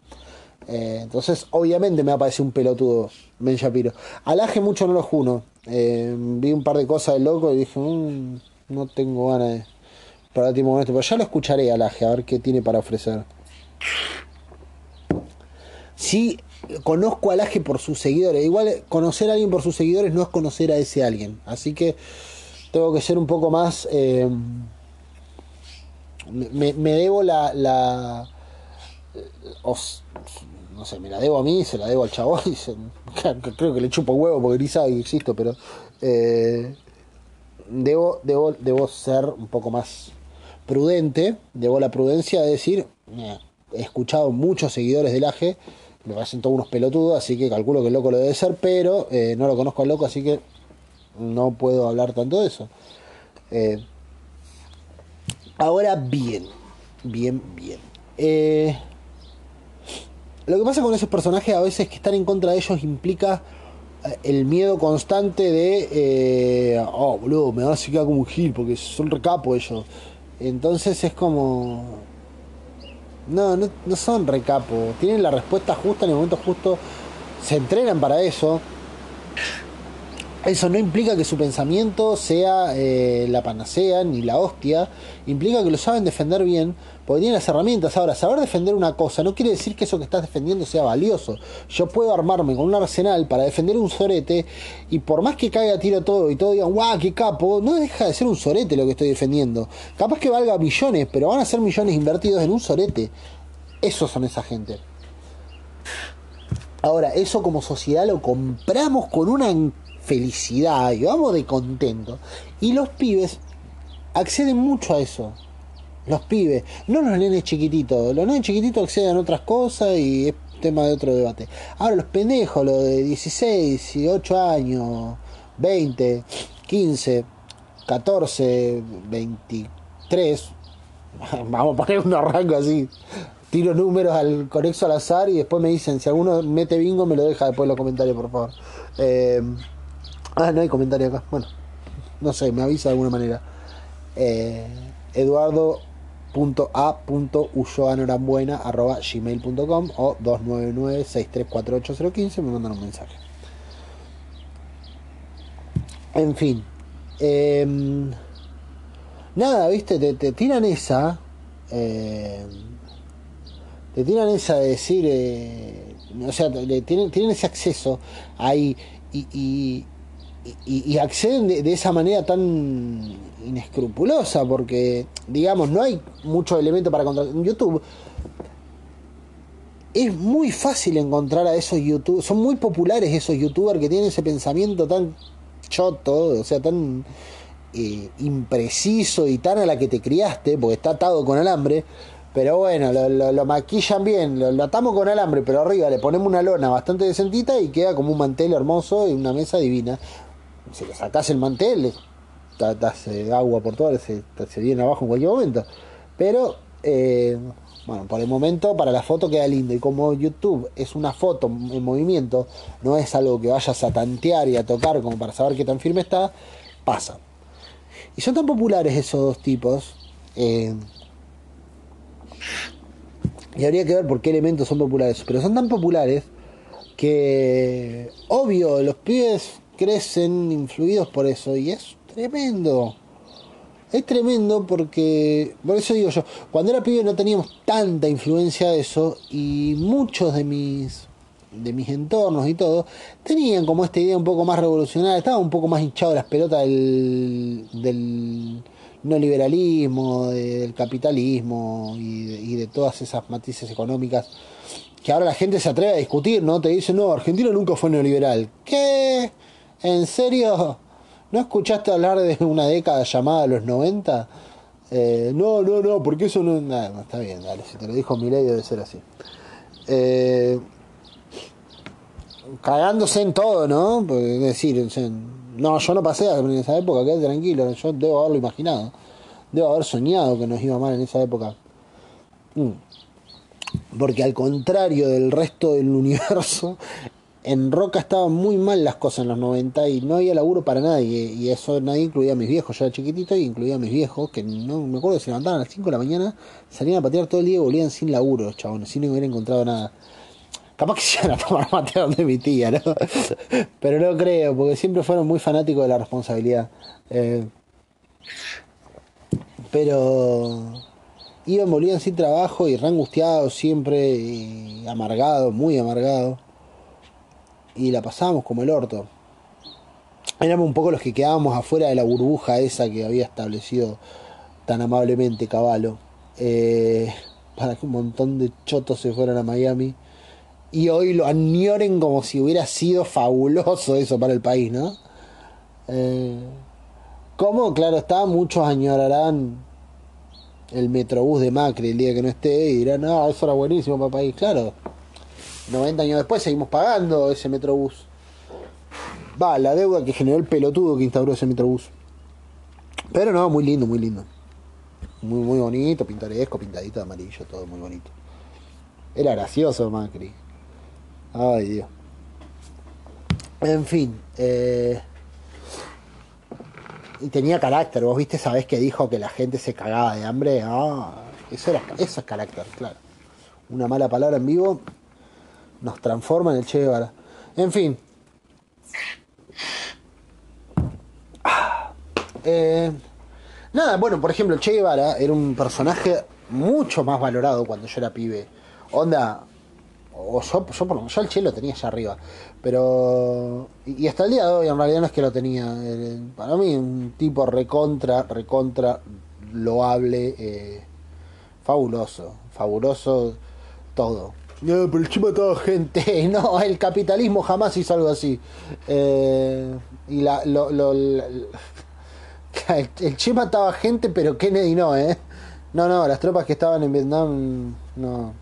Eh, entonces, obviamente me va a un pelotudo Ben Shapiro. Alaje mucho no lo juno. Eh, vi un par de cosas de loco y dije, mm, no tengo ganas de para ti momento, pero ya lo escucharé Alaje, a ver qué tiene para ofrecer. Sí, conozco a Alaje por sus seguidores. Igual conocer a alguien por sus seguidores no es conocer a ese alguien. Así que tengo que ser un poco más... Eh, me, debo la... la no sé, me la debo a mí, se la debo al chabón, y creo que le chupo huevo porque ni sabe que existo, pero eh, debo, debo, debo ser un poco más prudente, debo la prudencia de decir, he escuchado muchos seguidores del AGE, me parecen todos unos pelotudos, así que calculo que el loco lo debe ser, pero eh, no lo conozco al loco, así que no puedo hablar tanto de eso. Ahora bien, bien, bien. Eh, lo que pasa con esos personajes a veces que estar en contra de ellos implica eh, el miedo constante de, eh, oh, boludo, me van a quedar como un gil porque son recapo ellos. Entonces es como... No, no, no son recapo. Tienen la respuesta justa en el momento justo. Se entrenan para eso. Eso no implica que su pensamiento sea eh, la panacea ni la hostia. Implica que lo saben defender bien porque tienen las herramientas. Ahora, saber defender una cosa no quiere decir que eso que estás defendiendo sea valioso. Yo puedo armarme con un arsenal para defender un sorete y por más que caiga tiro todo y todo digan, guau, qué capo, no deja de ser un sorete lo que estoy defendiendo. Capaz que valga millones, pero van a ser millones invertidos en un sorete. Esos son esa gente. Ahora, eso como sociedad lo compramos con una felicidad y vamos de contento. Y los pibes acceden mucho a eso. Los pibes, no los nenes chiquititos. Los nenes chiquititos acceden a otras cosas y es tema de otro debate. Ahora los pendejos, los de 16, 18 años, 20, 15, 14, 23. Vamos a poner un arranco así. Tiro números al conexo al azar y después me dicen, si alguno mete bingo me lo deja después en los comentarios, por favor. Eh, Ah, no hay comentario acá. Bueno, no sé, me avisa de alguna manera. Eh, o 299-6348-015 me mandan un mensaje. En fin. Em, nada, viste, te, tiran esa. Em, te tiran esa de decir. Eh, o sea, tienen, ese acceso ahí y, acceden de, esa manera tan inescrupulosa, porque, digamos, no hay mucho elemento para encontrar. En YouTube es muy fácil encontrar a esos youtubers, son muy populares esos youtubers que tienen ese pensamiento tan choto, o sea, tan eh, impreciso y tan a la que te criaste, porque está atado con alambre. Pero bueno, lo, maquillan bien, lo, atamos con alambre, pero arriba le ponemos una lona bastante decentita y queda como un mantel hermoso y una mesa divina si le sacas el mantel, das agua por todo, se, se viene abajo en cualquier momento. Pero, eh, bueno, por el momento para la foto queda lindo. Y como YouTube es una foto en movimiento, no es algo que vayas a tantear y a tocar como para saber qué tan firme está, pasa. Y son tan populares esos dos tipos. Eh, y habría que ver por qué elementos son populares. Pero son tan populares que, obvio, los pibes crecen influidos por eso y es tremendo. Es tremendo porque, por eso digo yo, cuando era pibe no teníamos tanta influencia de eso y muchos de mis de mis entornos y todo tenían como esta idea un poco más revolucionaria, estaban un poco más hinchados las pelotas del, del neoliberalismo, del capitalismo y de, todas esas matices económicas que ahora la gente se atreve a discutir, ¿no? Te dice, no, Argentina nunca fue neoliberal. ¿Qué? ¿En serio? ¿No escuchaste hablar de una década llamada los 90? Eh, no, no, no, porque eso no... Está bien, dale, si te lo dijo Milei debe ser así. Eh, cagándose en todo, ¿no? Porque, es decir, No, yo no pasé en esa época, quédate tranquilo, yo debo haberlo imaginado. Debo haber soñado que nos iba mal en esa época. Mm. Porque al contrario del resto del universo, en Roca estaban muy mal las cosas en los 90 y no había laburo para nadie. Y eso nadie incluía a mis viejos. Yo era chiquitito y incluía a mis viejos, que no me acuerdo, se levantaban a las 5 de la mañana, salían a patear todo el día y volvían sin laburo, chabones, sin haber encontrado nada. Capaz que se iban a tomar mate donde mi tía, ¿no? Pero no creo, porque siempre fueron muy fanáticos de la responsabilidad. Eh, pero iban, volvían sin trabajo y re angustiados siempre, y amargados, muy amargados y la pasábamos como el orto. Éramos un poco los que quedábamos afuera de la burbuja esa que había establecido tan amablemente Caballo. Eh, para que un montón de chotos se fueran a Miami. Y hoy lo añoren como si hubiera sido fabuloso eso para el país, ¿no? Eh, como, claro está, muchos añorarán el metrobús de Macri el día que no esté y dirán, no, eso era buenísimo para el país. Claro, 90 años después seguimos pagando ese Metrobús. Va, la deuda que generó el pelotudo que instauró ese Metrobús. Pero no, muy lindo, muy lindo. Muy, muy bonito, pintoresco, pintadito de amarillo, todo muy bonito. Era gracioso Macri. Ay, Dios. En fin. Eh, y tenía carácter. Vos viste, sabés que dijo que la gente se cagaba de hambre. Ah, eso, era, eso es carácter, claro. Una mala palabra en vivo nos transforma en el Che Guevara. En fin. Eh, nada, bueno, por ejemplo, Che Guevara era un personaje mucho más valorado cuando yo era pibe. Onda, o yo, por yo el Che lo tenía allá arriba. Pero. Y hasta el día de hoy, en realidad no es que lo tenía. Eh, para mí, un tipo recontra, recontra, loable, eh, fabuloso. Fabuloso todo. No, pero el Che mataba gente. No, el capitalismo jamás hizo algo así. Eh, y la, lo, lo, el, Che mataba gente, pero Kennedy no, ¿eh? No, no, las tropas que estaban en Vietnam no,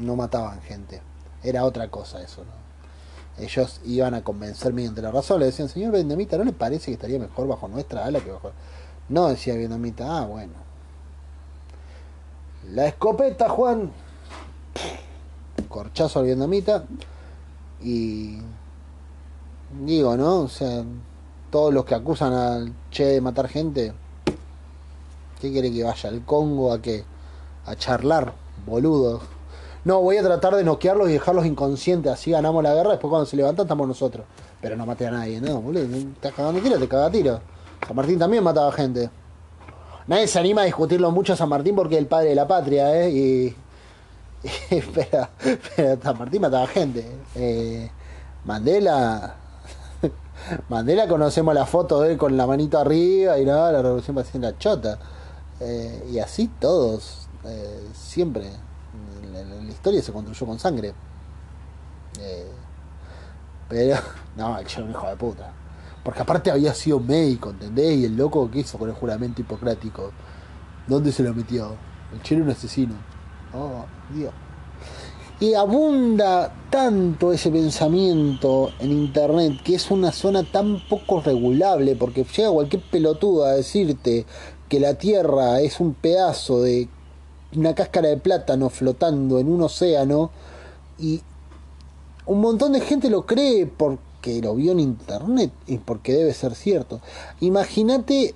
no mataban gente. Era otra cosa eso, ¿no? Ellos iban a convencer mediante la razón. Le decían, señor vietnamita, ¿no le parece que estaría mejor bajo nuestra ala que bajo.? No, decía vietnamita, ah, bueno. La escopeta, Juan corchazo al vietnamita y digo, ¿no? O sea, todos los que acusan al Che de matar gente, ¿qué quiere que vaya al Congo a qué? A charlar, boludo. No, voy a tratar de noquearlos y dejarlos inconscientes, así ganamos la guerra, después cuando se levantan estamos nosotros. Pero no maté a nadie, no, boludo, estás cagando tiro, te caga tiro. San Martín también mataba gente. Nadie se anima a discutirlo mucho a San Martín porque es el padre de la patria, ¿eh? Y pero, pero San Martín mataba gente. Eh, Mandela. Mandela conocemos la foto de él con la manito arriba y nada, la revolución en la chota. Eh, y así todos, eh, siempre. La, la, historia se construyó con sangre. pero, no, el era un hijo de puta. Porque aparte había sido médico, ¿entendés? Y el loco que hizo con el juramento hipocrático. ¿Dónde se lo metió? El chero un asesino. Oh, Dios. Y abunda tanto ese pensamiento en internet que es una zona tan poco regulable porque llega cualquier pelotudo a decirte que la Tierra es un pedazo de una cáscara de plátano flotando en un océano y un montón de gente lo cree porque lo vio en internet y porque debe ser cierto. Imagínate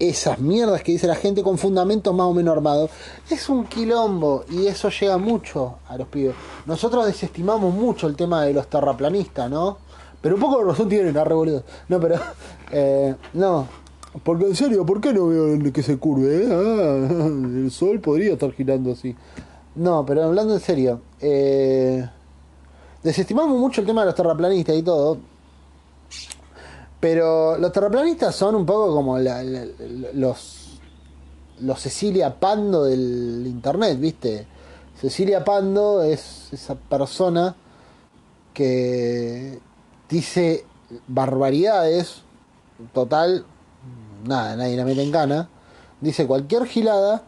esas mierdas que dice la gente con fundamentos más o menos armados, es un quilombo y eso llega mucho a los pibes. Nosotros desestimamos mucho el tema de los terraplanistas, ¿no? Pero un poco de razón tienen, a revolución. No, pero. Eh, no. Porque en serio, ¿por qué no veo que se curve? Eh? Ah, el sol podría estar girando así. No, pero hablando en serio. Eh, desestimamos mucho el tema de los terraplanistas y todo. Pero los terraplanistas son un poco como los, los Cecilia Pando del internet, ¿viste? Cecilia Pando es esa persona que dice barbaridades, total, nada, nadie la mete en gana, dice cualquier gilada,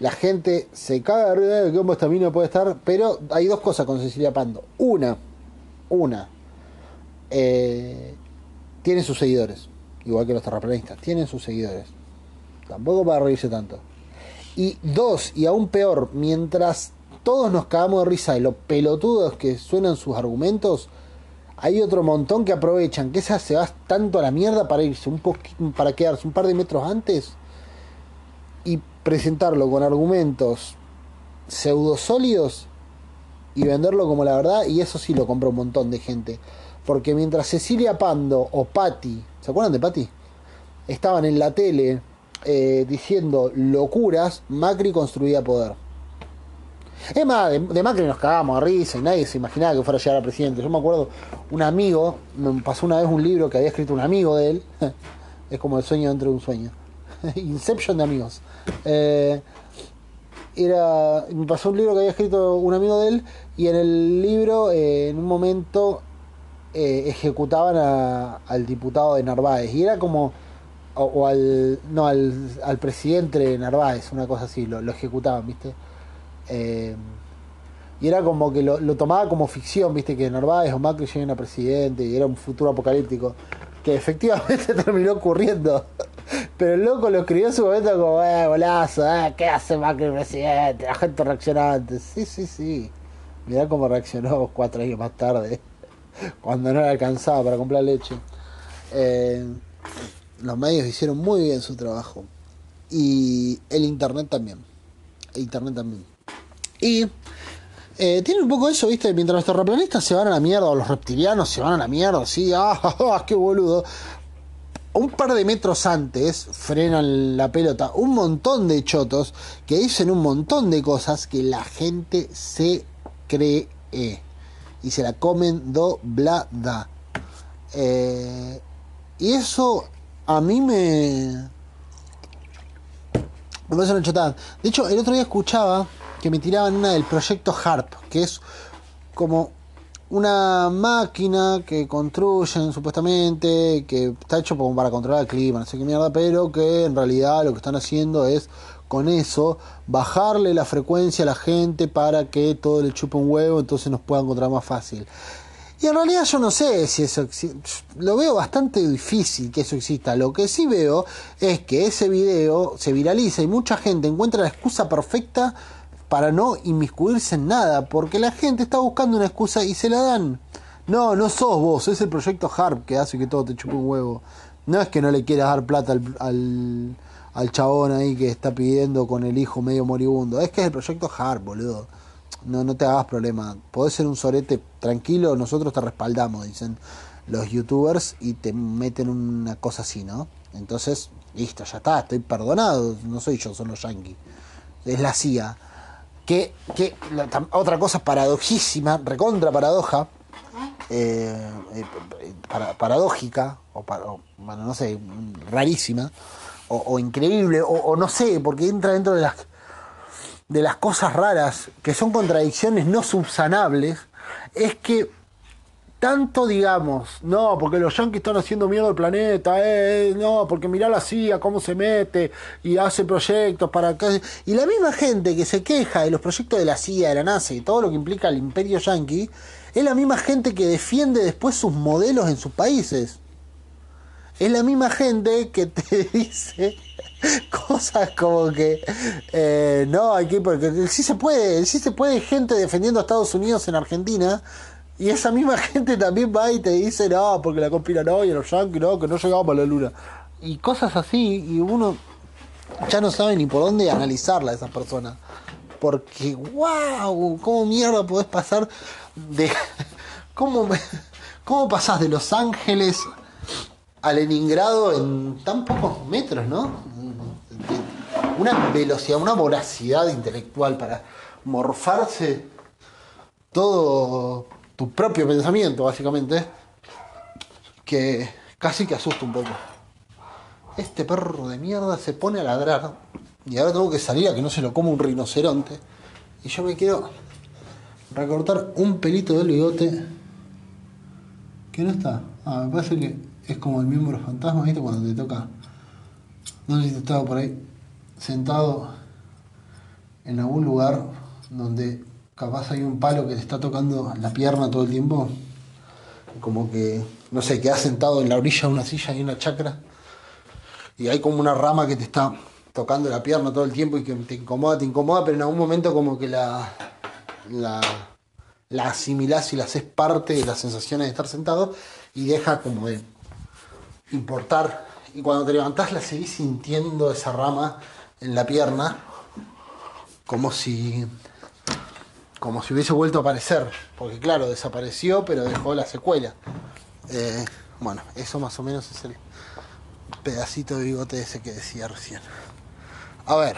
la gente se caga de cómo esta mina puede estar, pero hay dos cosas con Cecilia Pando. Una, una, eh, tiene sus seguidores, igual que los terraplanistas, tienen sus seguidores. Tampoco para reírse tanto. Y dos, y aún peor, mientras todos nos cagamos de risa de lo pelotudos que suenan sus argumentos, hay otro montón que aprovechan que esa se va tanto a la mierda para irse un para quedarse un par de metros antes y presentarlo con argumentos pseudo sólidos y venderlo como la verdad y eso sí lo compra un montón de gente porque mientras Cecilia Pando o Patti ¿se acuerdan de Patti? estaban en la tele eh, diciendo locuras Macri construía poder es más, de, Macri nos cagamos a risa y nadie se imaginaba que fuera a llegar a presidente. Yo me acuerdo, un amigo, me pasó una vez un libro que había escrito un amigo de él. es como el sueño dentro de un sueño. Inception de amigos. Eh, era, me pasó un libro que había escrito un amigo de él y en el libro, eh, en un momento, eh, ejecutaban al diputado de Narváez. Y era como o, al no al, al, presidente de Narváez, una cosa así, lo, lo ejecutaban, ¿viste? Eh, y era como que lo, tomaba como ficción, viste, que Narváez o Macri lleguen a presidente y era un futuro apocalíptico, que efectivamente terminó ocurriendo. Pero el loco lo escribió en su momento como, eh, bolazo, eh, ¿qué hace Macri presidente? La gente reacciona antes. Sí, sí, sí. Mirá cómo reaccionó cuatro años más tarde, cuando no le alcanzaba para comprar leche. Eh, los medios hicieron muy bien su trabajo. Y el Internet también. El Internet también. Y eh, tiene un poco eso, ¿viste? Mientras los terraplanistas se van a la mierda, o los reptilianos se van a la mierda, sí, ¡ah, qué boludo! Un par de metros antes frenan la pelota un montón de chotos que dicen un montón de cosas que la gente se cree y se la comen doblada. Eh, y eso a mí me. Me parece una chotada. De hecho, el otro día escuchaba que me tiraban una del proyecto HARP, que es como una máquina que construyen supuestamente, que está hecho como para controlar el clima, no sé qué mierda, pero que en realidad lo que están haciendo es con eso bajarle la frecuencia a la gente para que todo le chupe un huevo, entonces nos pueda encontrar más fácil. Y en realidad yo no sé si eso lo veo bastante difícil que eso exista. Lo que sí veo es que ese video se viraliza y mucha gente encuentra la excusa perfecta para no inmiscuirse en nada, porque la gente está buscando una excusa y se la dan. No, no sos vos, es el proyecto HARP que hace que todo te chupe un huevo. No es que no le quieras dar plata al, al, chabón ahí que está pidiendo con el hijo medio moribundo. Es que es el proyecto HARP, boludo. No, no te hagas problema. Podés ser un sorete tranquilo, nosotros te respaldamos, dicen los youtubers, y te meten una cosa así, ¿no? Entonces, listo, ya está, estoy perdonado. No soy yo, son los yankees. Es la CIA que, que otra cosa paradojísima, recontra paradoja, eh, eh, paradójica, o, bueno, no sé, rarísima, o, increíble, o, no sé, porque entra dentro de las, de las cosas raras, que son contradicciones no subsanables, es que tanto digamos, no, porque los yanquis están haciendo miedo al planeta, eh, no, porque mirá la CIA cómo se mete y hace proyectos para. Y la misma gente que se queja de los proyectos de la CIA, de la NASA y todo lo que implica el imperio yanqui, es la misma gente que defiende después sus modelos en sus países. Es la misma gente que te dice cosas como que eh, no, hay que porque sí se puede, sí se puede gente defendiendo a Estados Unidos en Argentina y esa misma gente también va y te dice, no, porque la y los yankees, no, que no llegamos a la luna. Y cosas así, y uno ya no sabe ni por dónde analizarla a esas personas. Porque, wow, ¿cómo mierda podés pasar de... ¿Cómo, cómo pasás de Los Ángeles a Leningrado en tan pocos metros, no? Una velocidad, una voracidad intelectual para morfarse todo tu propio pensamiento, básicamente, que casi que asusta un poco. Este perro de mierda se pone a ladrar y ahora tengo que salir a que no se lo coma un rinoceronte. Y yo me quiero recortar un pelito del bigote. que no está? Ah, me parece que es como el miembro fantasma, ¿viste? Cuando te toca. No sé si te estaba por ahí sentado en algún lugar donde capaz hay un palo que te está tocando la pierna todo el tiempo como que, no sé, quedas sentado en la orilla de una silla y una chacra y hay como una rama que te está tocando la pierna todo el tiempo y que te incomoda, te incomoda, pero en algún momento como que la, la, la asimilás y la haces parte de las sensaciones de estar sentado y deja como de importar. Y cuando te levantás la seguís sintiendo esa rama en la pierna, como si como si hubiese vuelto a aparecer, porque claro, desapareció, pero dejó la secuela. Eh, bueno, eso más o menos es el pedacito de bigote ese que decía recién. A ver.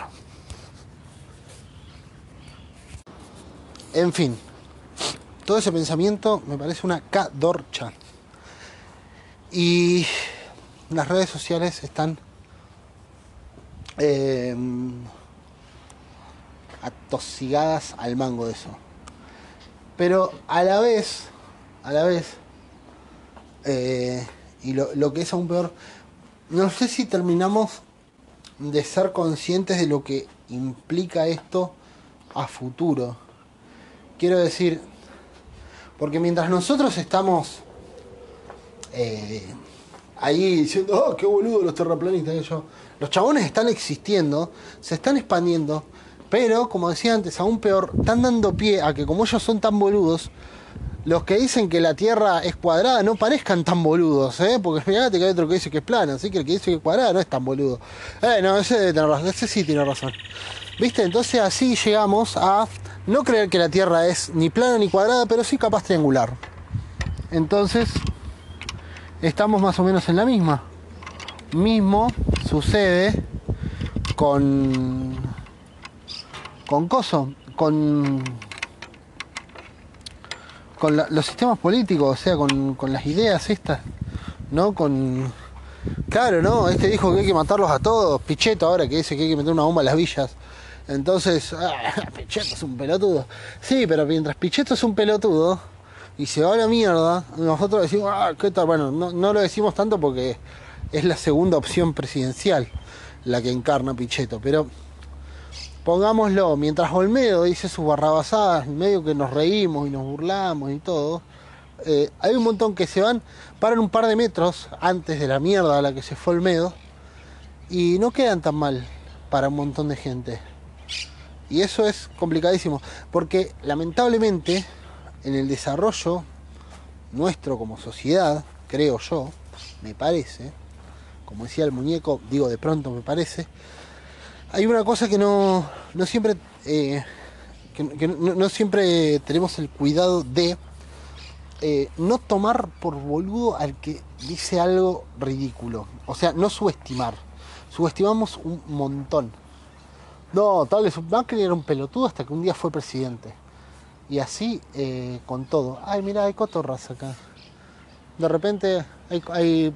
En fin, todo ese pensamiento me parece una cadorcha. Y las redes sociales están eh, atosigadas al mango de eso. Pero a la vez, a la vez, eh, y lo, lo, que es aún peor, no sé si terminamos de ser conscientes de lo que implica esto a futuro. Quiero decir, porque mientras nosotros estamos eh, ahí diciendo, oh, qué boludo los terraplanistas, los chabones están existiendo, se están expandiendo, pero, como decía antes, aún peor, están dando pie a que como ellos son tan boludos, los que dicen que la Tierra es cuadrada no parezcan tan boludos, ¿eh? Porque fíjate que hay otro que dice que es plana, así que el que dice que es cuadrada no es tan boludo. Eh, no, ese debe tener razón, ese sí tiene razón. ¿Viste? Entonces así llegamos a no creer que la Tierra es ni plana ni cuadrada, pero sí capaz triangular. Entonces, estamos más o menos en la misma. Mismo sucede con con coso, con con los sistemas políticos, o sea, con, con, las ideas estas, ¿no? Con claro, ¿no? Este dijo que hay que matarlos a todos, Pichetto ahora que dice que hay que meter una bomba a las villas. Entonces, ah, Pichetto es un pelotudo. Sí, pero mientras Pichetto es un pelotudo y se va a la mierda, nosotros decimos, ah, ¿qué tal? Bueno, no, lo decimos tanto porque es la segunda opción presidencial la que encarna Pichetto, pero pongámoslo, mientras Olmedo dice sus barrabasadas, medio que nos reímos y nos burlamos y todo, eh, hay un montón que se van, paran un par de metros antes de la mierda a la que se fue Olmedo y no quedan tan mal para un montón de gente. Y eso es complicadísimo, porque lamentablemente en el desarrollo nuestro como sociedad, creo yo, me parece, como decía el muñeco, digo de pronto me parece, hay una cosa que no, no siempre, eh, que, no, siempre tenemos el cuidado de eh, no tomar por boludo al que dice algo ridículo. O sea, no subestimar. Subestimamos un montón. No, tal vez Macri era un pelotudo hasta que un día fue presidente. Y así eh, con todo. Ay, mira, hay cotorras acá. De repente hay, hay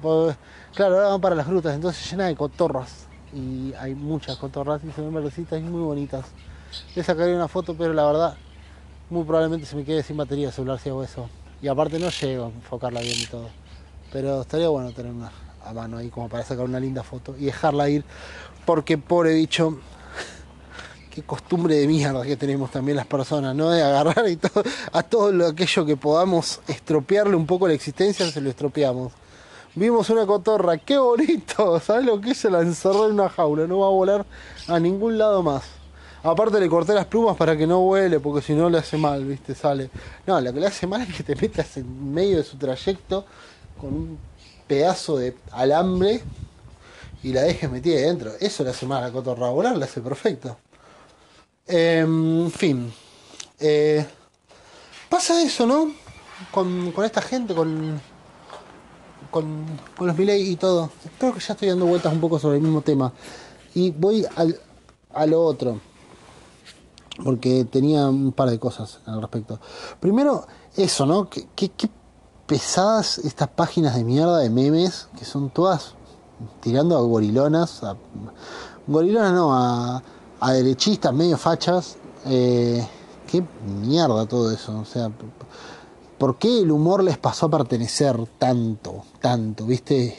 claro, ahora van para las grutas, entonces llena de cotorras y hay muchas cotorras y se ven verdecitas y muy bonitas. Le sacaré una foto, pero la verdad, muy probablemente se me quede sin batería el celular si hago eso. Y aparte no llego a enfocarla bien y todo. Pero estaría bueno tener una a mano ahí como para sacar una linda foto y dejarla ir. Porque pobre bicho, qué costumbre de mierda que tenemos también las personas, ¿no? De agarrar y todo, a todo lo, aquello que podamos estropearle un poco la existencia, se lo estropeamos. Vimos una cotorra, qué bonito, ¿sabes lo que? Se la encerró en una jaula, no va a volar a ningún lado más. Aparte le corté las plumas para que no vuele, porque si no le hace mal, ¿viste? Sale. No, lo que le hace mal es que te metas en medio de su trayecto con un pedazo de alambre y la dejes metida dentro. Eso le hace mal a la cotorra. volar le hace perfecto. Em, en fin. Eh, pasa eso, ¿no? Con, con esta gente, con con, los Miley y todo. Creo que ya estoy dando vueltas un poco sobre el mismo tema. Y voy al, a lo otro. Porque tenía un par de cosas al respecto. Primero, eso, ¿no? Qué, qué, pesadas estas páginas de mierda de memes, que son todas tirando a gorilonas. A, gorilonas no, a, a derechistas medio fachas. Eh, qué mierda todo eso. O sea, ¿Por qué el humor les pasó a pertenecer tanto, tanto, viste?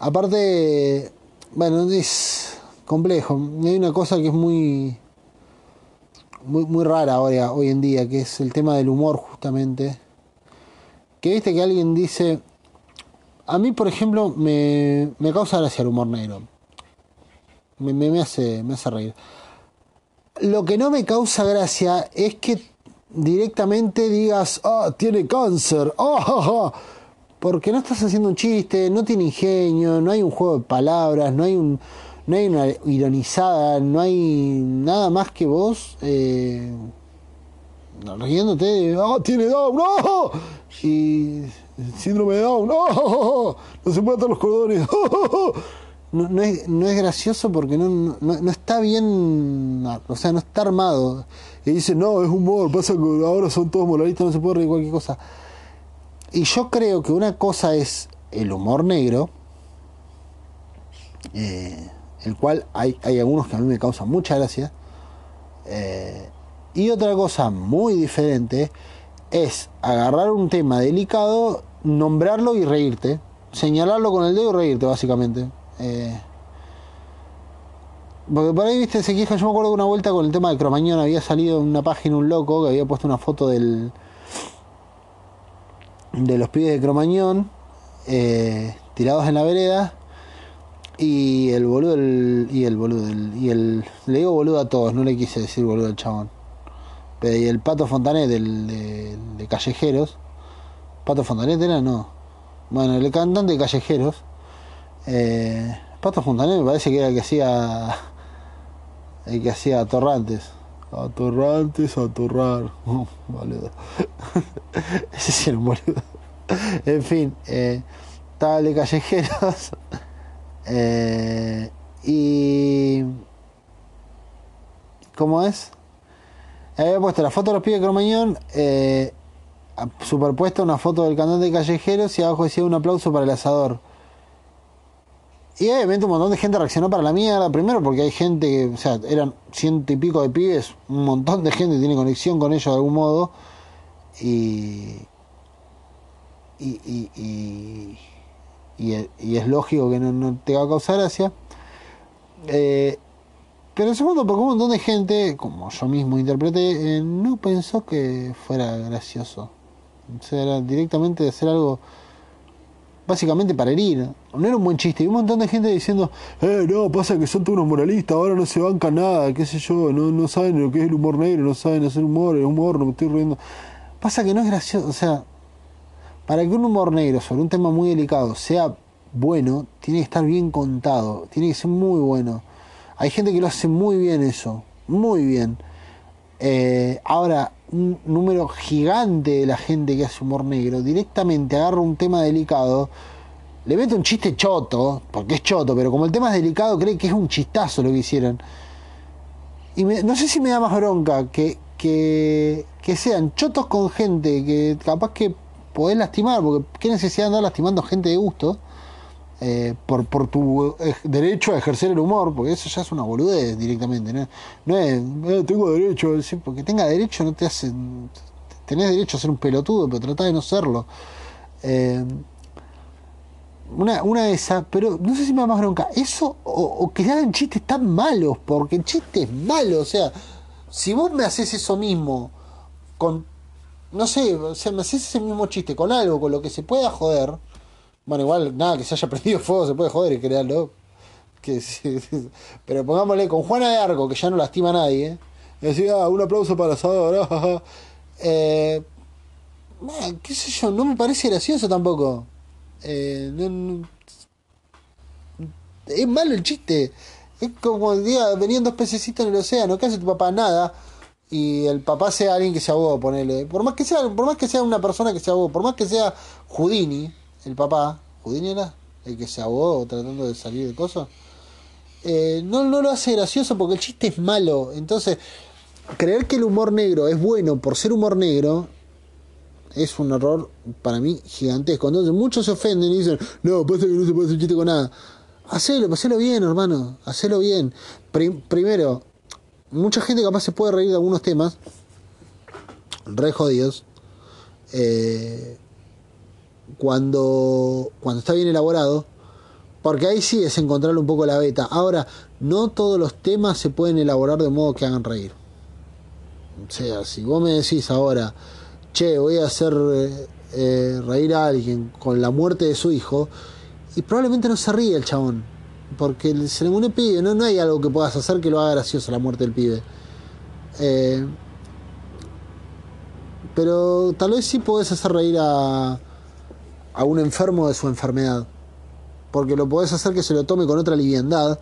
Aparte, bueno, es complejo. Hay una cosa que es muy, muy, muy rara ahora, hoy en día, que es el tema del humor justamente. que viste que alguien dice, a mí por ejemplo me, me causa gracia el humor negro. Me, me, me hace, me hace reír. Lo que no me causa gracia es que directamente digas, ah, tiene cáncer, ah, porque no estás haciendo un chiste, no tiene ingenio, no hay un juego de palabras, no hay un, no hay una ironizada, no hay nada más que vos eh, riéndote ah, tiene Down, no, y síndrome de Down, no, no se pueden atar los cordones, no, no, es, no es gracioso porque no, no, está bien, o sea, no está armado. Y dice, no, es humor, pasa que ahora son todos moralistas, no se puede reír cualquier cosa. Y yo creo que una cosa es el humor negro, eh, el cual hay, hay algunos que a mí me causan mucha gracia, eh, y otra cosa muy diferente es agarrar un tema delicado, nombrarlo y reírte, señalarlo con el dedo y reírte, básicamente. Eh, porque por ahí, viste, se queja. Yo me acuerdo de una vuelta con el tema de Cromañón. Había salido en una página un loco que había puesto una foto del. de los pibes de Cromañón. Eh, tirados en la vereda. Y el boludo. El, y el boludo. El, y el. Le digo boludo a todos, no le quise decir boludo al chabón. Pero, y el pato Fontanet del, de, de Callejeros. ¿Pato Fontanet era? No. Bueno, el cantante de Callejeros. Eh, Pato Fontanet me parece que era el que hacía el que hacía atorrantes. Atorrantes, atorrar. Uh. Ese sí era un boludo. en fin, eh, de callejeros. eh, y. ¿Cómo es? Había puesto la foto de los pibes de Cromañón. Eh, superpuesta una foto del cantante de callejeros y abajo decía un aplauso para el asador. Y obviamente un montón de gente reaccionó para la mierda. Primero porque hay gente que, o sea, eran ciento y pico de pibes. Un montón de gente tiene conexión con ellos de algún modo. Y. Y, y, y, y, es lógico que no, no, te va a causar gracia. Eh, pero segundo, porque un montón de gente, como yo mismo interpreté, eh, no pensó que fuera gracioso. O sea, era directamente de hacer algo básicamente para herir. No era un buen chiste. Y un montón de gente diciendo, eh, no, pasa que son todos unos moralistas, ahora no se bancan nada, qué sé yo, no, no saben lo que es el humor negro, no saben hacer humor, el humor, no me estoy riendo. Pasa que no es gracioso, o sea, para que un humor negro sobre un tema muy delicado sea bueno, tiene que estar bien contado, tiene que ser muy bueno. Hay gente que lo hace muy bien eso, muy bien. Eh, ahora, un número gigante de la gente que hace humor negro directamente agarra un tema delicado, le mete un chiste choto, porque es choto, pero como el tema es delicado, cree que es un chistazo lo que hicieron. Y me, no sé si me da más bronca que, que, que sean chotos con gente que capaz que podés lastimar, porque qué necesidad de andar lastimando gente de gusto. Eh, por, por tu eh, derecho a ejercer el humor, porque eso ya es una boludez directamente, ¿no? No es, eh, tengo derecho, porque tenga derecho no te hace, tenés derecho a ser un pelotudo, pero trata de no serlo. Una, una de esas, pero no sé si me da más bronca, eso o, o que hagan chistes tan malos, porque el chiste es malo, o sea, si vos me haces eso mismo con, no sé, o sea, me haces ese mismo chiste con algo, con lo que se pueda joder, bueno, igual, nada, que se haya prendido fuego se puede joder y crearlo. Que, pero pongámosle con Juana de Arco, que ya no lastima a nadie. ¿eh? Decía, ah, un aplauso para Asador. Ah, eh, man, qué sé yo, no me parece gracioso tampoco. Eh, no, no, es malo el chiste. Es como el día venían dos pececitos en el océano, ¿qué hace tu papá? Nada. Y el papá sea alguien que se ahogó, ponele. Por más que sea, por más que sea una persona que se ahogó, por más que sea Houdini, el papá, Houdini el que se ahogó tratando de salir de cosas, eh, no, no lo hace gracioso porque el chiste es malo. Entonces, creer que el humor negro es bueno por ser humor negro es un error para mí gigantesco. Entonces, muchos se ofenden y dicen, no, pasa que no se puede hacer chiste con nada. Hacelo, hacelo bien, hermano, hacelo bien. Prim primero, mucha gente capaz se puede reír de algunos temas, re jodidos. Eh, cuando, cuando está bien elaborado, porque ahí sí es encontrarle un poco la beta. Ahora, no todos los temas se pueden elaborar de modo que hagan reír. O sea, si vos me decís ahora, che, voy a hacer, eh, reír a alguien con la muerte de su hijo y probablemente no se ríe el chabón. Porque se le el pibe, no, no hay algo que puedas hacer que lo haga gracioso la muerte del pibe. Eh, pero tal vez sí podés hacer reír a, a un enfermo de su enfermedad. Porque lo podés hacer que se lo tome con otra liviandad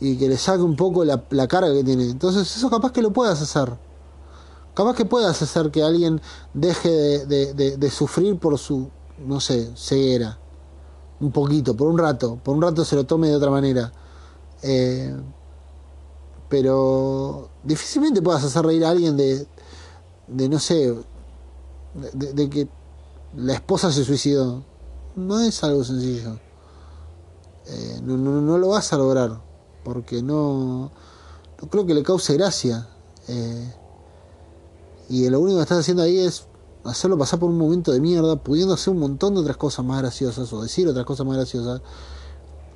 y que le saque un poco la, la carga que tiene. Entonces eso capaz que lo puedas hacer. Capaz que puedas hacer que alguien deje de, de, de, sufrir por su, no sé, ceguera. Un poquito, por un rato. Por un rato se lo tome de otra manera. Eh, pero difícilmente puedas hacer reír a alguien de, de no sé, de, de, que la esposa se suicidó. No es algo sencillo. Eh, no, no, no, lo vas a lograr, porque no, no creo que le cause gracia. Eh, y lo único que estás haciendo ahí es hacerlo pasar por un momento de mierda, pudiendo hacer un montón de otras cosas más graciosas o decir otras cosas más graciosas.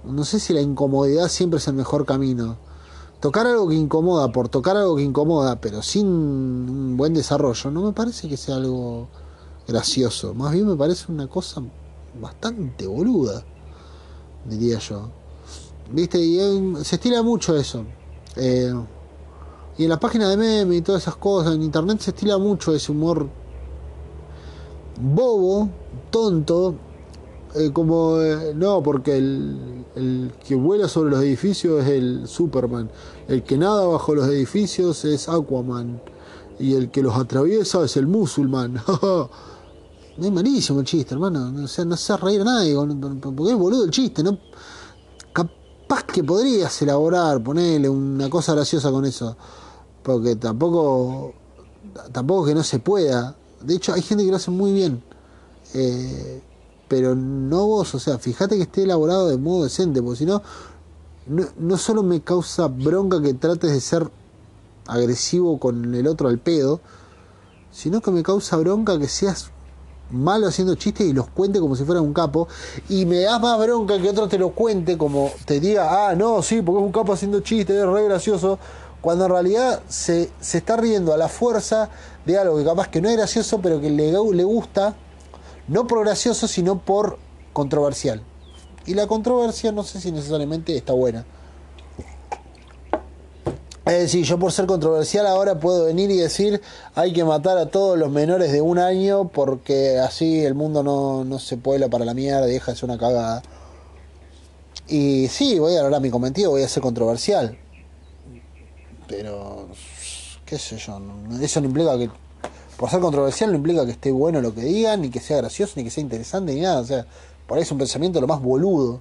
No sé si la incomodidad siempre es el mejor camino. Tocar algo que incomoda por tocar algo que incomoda, pero sin un buen desarrollo, no me parece que sea algo gracioso. Más bien me parece una cosa bastante boluda, diría yo. ¿Viste? Y se estila mucho eso. Eh, y en la página de meme y todas esas cosas, en internet se estila mucho ese humor bobo, tonto, eh, como, eh, no, porque el, el, que vuela sobre los edificios es el Superman, el que nada bajo los edificios es Aquaman, y el que los atraviesa es el musulmán. es malísimo el chiste, hermano, o sea, no hace reír a nadie, porque es boludo el chiste, ¿no? Capaz que podrías elaborar, ponerle una cosa graciosa con eso. Porque tampoco tampoco que no se pueda. De hecho hay gente que lo hace muy bien. Eh, pero no vos o sea fíjate que esté elaborado de modo decente porque si no no solo me causa bronca que trates de ser agresivo con el otro al pedo sino que me causa bronca que seas malo haciendo chistes y los cuente como si fuera un capo y me da más bronca que otro te lo cuente como te diga ah no sí porque es un capo haciendo chistes es re gracioso cuando en realidad se, se, está riendo a la fuerza de algo que capaz que no es gracioso, pero que le, le gusta, no por gracioso, sino por controversial. Y la controversia no sé si necesariamente está buena. Es decir, yo por ser controversial ahora puedo venir y decir hay que matar a todos los menores de un año porque así el mundo no, no se puebla para la mierda y deja de una cagada. Y sí, voy a lograr mi cometido, voy a ser controversial pero qué sé yo, eso no implica que por ser controversial no implica que esté bueno lo que digan, ni que sea gracioso, ni que sea interesante, ni nada, o sea, por ahí es un pensamiento lo más boludo.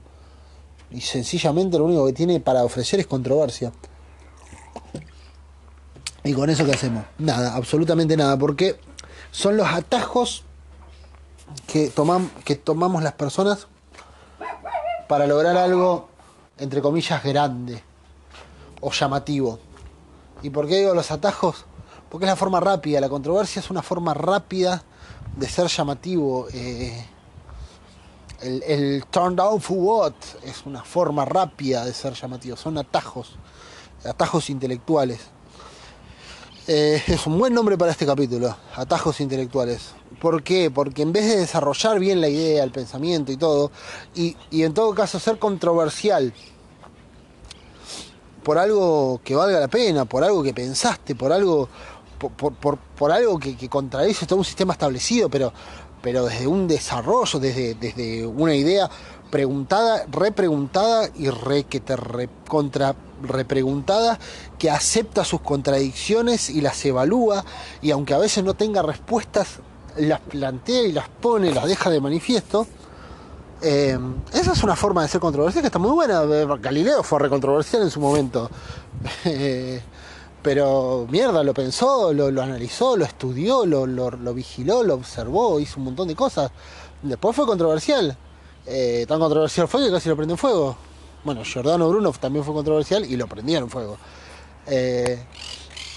Y sencillamente lo único que tiene para ofrecer es controversia. ¿Y con eso qué hacemos? Nada, absolutamente nada, porque son los atajos que, tomam, que tomamos las personas para lograr algo, entre comillas, grande o llamativo. ¿Y por qué digo los atajos? Porque es la forma rápida, la controversia es una forma rápida de ser llamativo. Eh, el, el, turn down for what es una forma rápida de ser llamativo, son atajos, atajos intelectuales. Eh, es un buen nombre para este capítulo, atajos intelectuales. ¿Por qué? Porque en vez de desarrollar bien la idea, el pensamiento y todo, y, y en todo caso ser controversial, por algo que valga la pena, por algo que pensaste, por algo, por, por, por algo que, que, contradice todo un sistema establecido, pero, pero desde un desarrollo, desde, desde una idea preguntada, repreguntada y re, que te re, contra repreguntada, que acepta sus contradicciones y las evalúa, y aunque a veces no tenga respuestas, las plantea y las pone, las deja de manifiesto eh, esa es una forma de ser controversial que está muy buena. Galileo fue recontroversial en su momento. pero mierda, lo pensó, lo, lo analizó, lo estudió, lo, lo, lo, vigiló, lo observó, hizo un montón de cosas. Después fue controversial. Eh, tan controversial fue que casi lo prendió en fuego. Bueno, Giordano Bruno también fue controversial y lo prendieron en fuego. Eh,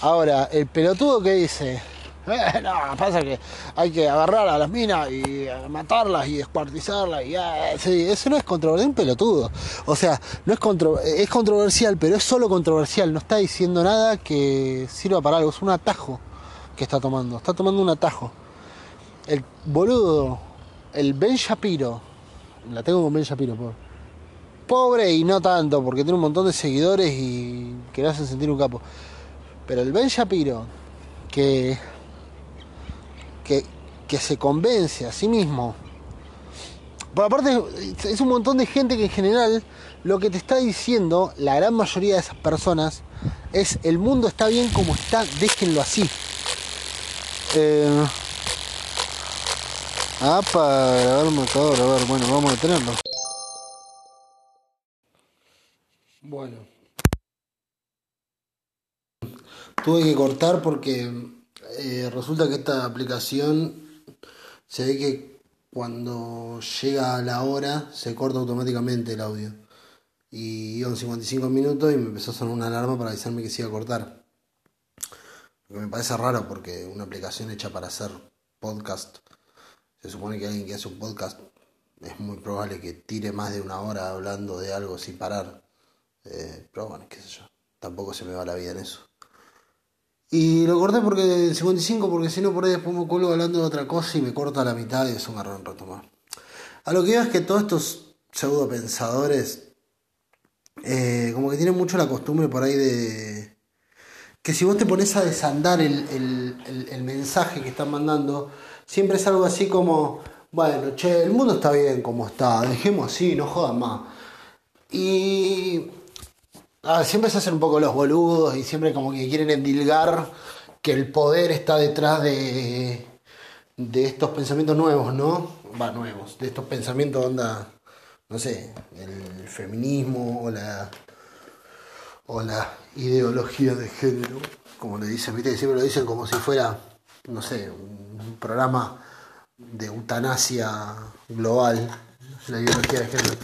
ahora, el pelotudo que dice, eh, no, pasa que hay que agarrar a las minas y matarlas y descuartizarlas. Y, eh, sí, eso no es controversial, un pelotudo. O sea, no es, contro es controversial, pero es solo controversial. No está diciendo nada que sirva para algo. Es un atajo que está tomando. Está tomando un atajo. el boludo, el Ben Shapiro, la tengo con Ben Shapiro, pobre. Pobre y no tanto, porque tiene un montón de seguidores y que le hacen sentir un capo. Pero el Ben Shapiro, que, que, que se convence a sí mismo. Por aparte, es un montón de gente que en general lo que te está diciendo la gran mayoría de esas personas es el mundo está bien como está, déjenlo así. Eh, ah, para grabar marcador, a ver, bueno, vamos a detenerlo. Bueno. Tuve que cortar porque eh, resulta que esta aplicación se ve que cuando llega la hora se corta automáticamente el audio. Y iban 55 minutos y me empezó a sonar una alarma para avisarme que se iba a cortar. Me parece raro porque una aplicación hecha para hacer podcast, se supone que alguien que hace un podcast es muy probable que tire más de una hora hablando de algo sin parar. Eh, pero bueno, qué sé yo, tampoco se me va la vida en eso. Y lo corté porque 55, porque si no por ahí después me cuelgo hablando de otra cosa y me corta la mitad y es un garrón retomar. A lo que veo es que todos estos pseudo pensadores, eh, como que tienen mucho la costumbre por ahí de. que si vos te pones a desandar el, mensaje que están mandando, siempre es algo así como. Bueno, che, el mundo está bien como está, dejemos así, no jodan más. Y Ah, siempre se hacen un poco los boludos y siempre como que quieren endilgar que el poder está detrás de, de estos pensamientos nuevos, ¿no? Va, nuevos, de estos pensamientos onda, no sé, el feminismo o la, o la ideología de género, como le dicen, viste, siempre lo dicen como si fuera, no sé, programa de eutanasia global, la ideología de género.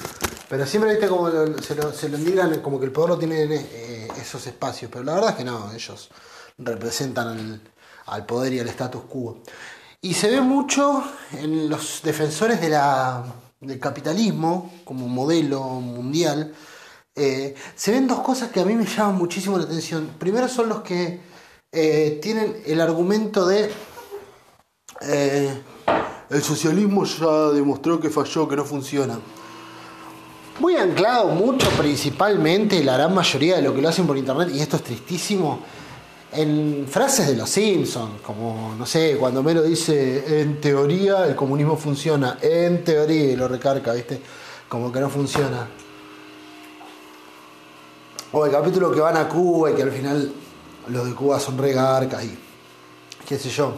Pero siempre viste como se, lo, se lo como que el poder lo tiene eh, esos espacios. Pero la verdad es que no, ellos representan al, poder y al status quo. Y se ve mucho en los defensores del capitalismo como modelo mundial. Eh, se ven dos cosas que a mí me llaman muchísimo la atención. Primero son los que eh, tienen el argumento de el socialismo ya demostró que falló, que no funciona muy anclado mucho, principalmente la gran mayoría de lo que lo hacen por internet, y esto es tristísimo, en frases de los Simpsons, como, no sé, cuando Melo dice, en teoría el comunismo funciona, en teoría, y lo recarga, ¿viste? Como que no funciona. O el capítulo que van a Cuba y que al final los de Cuba son regarcas y qué sé yo.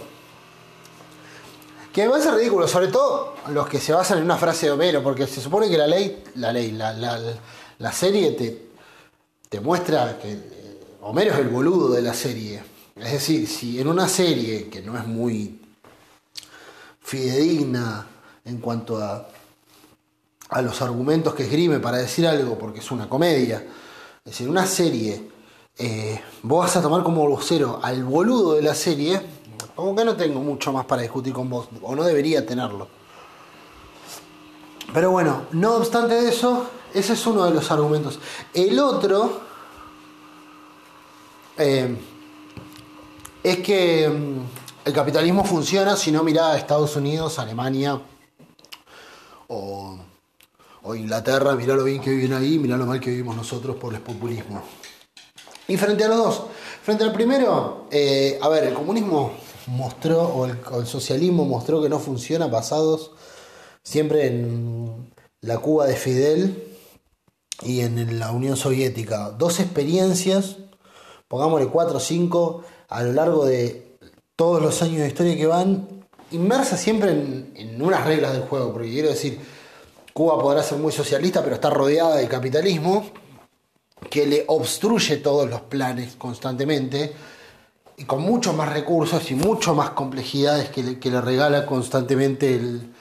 Que me parece ridículo, sobre todo los que se basan en una frase de Homero, porque se supone que la ley, la ley, la, la, serie te, te muestra que eh, Homero es el boludo de la serie. Es decir, si en una serie que no es muy fidedigna en cuanto a, a los argumentos que esgrime para decir algo, porque es una comedia, es decir, una serie, eh, vos vas a tomar como vocero al boludo de la serie, como que no tengo mucho más para discutir con vos, o no debería tenerlo. Pero bueno, no obstante eso, ese es uno de los argumentos. El otro eh, es que mm, el capitalismo funciona si no mira a Estados Unidos, Alemania o, Inglaterra, mirá lo bien que viven ahí, mirá lo mal que vivimos nosotros por el populismo. Y frente a los dos, frente al primero, eh, a ver, el comunismo mostró, o el, socialismo mostró que no funciona basados siempre en la Cuba de Fidel y en la Unión Soviética. Dos experiencias, pongámosle cuatro o cinco, a lo largo de todos los años de historia que van, inmersas siempre en, en unas reglas del juego, porque quiero decir, Cuba podrá ser muy socialista, pero está rodeada de capitalismo que le obstruye todos los planes constantemente y con muchos más recursos y mucho más complejidades que le, regala constantemente el,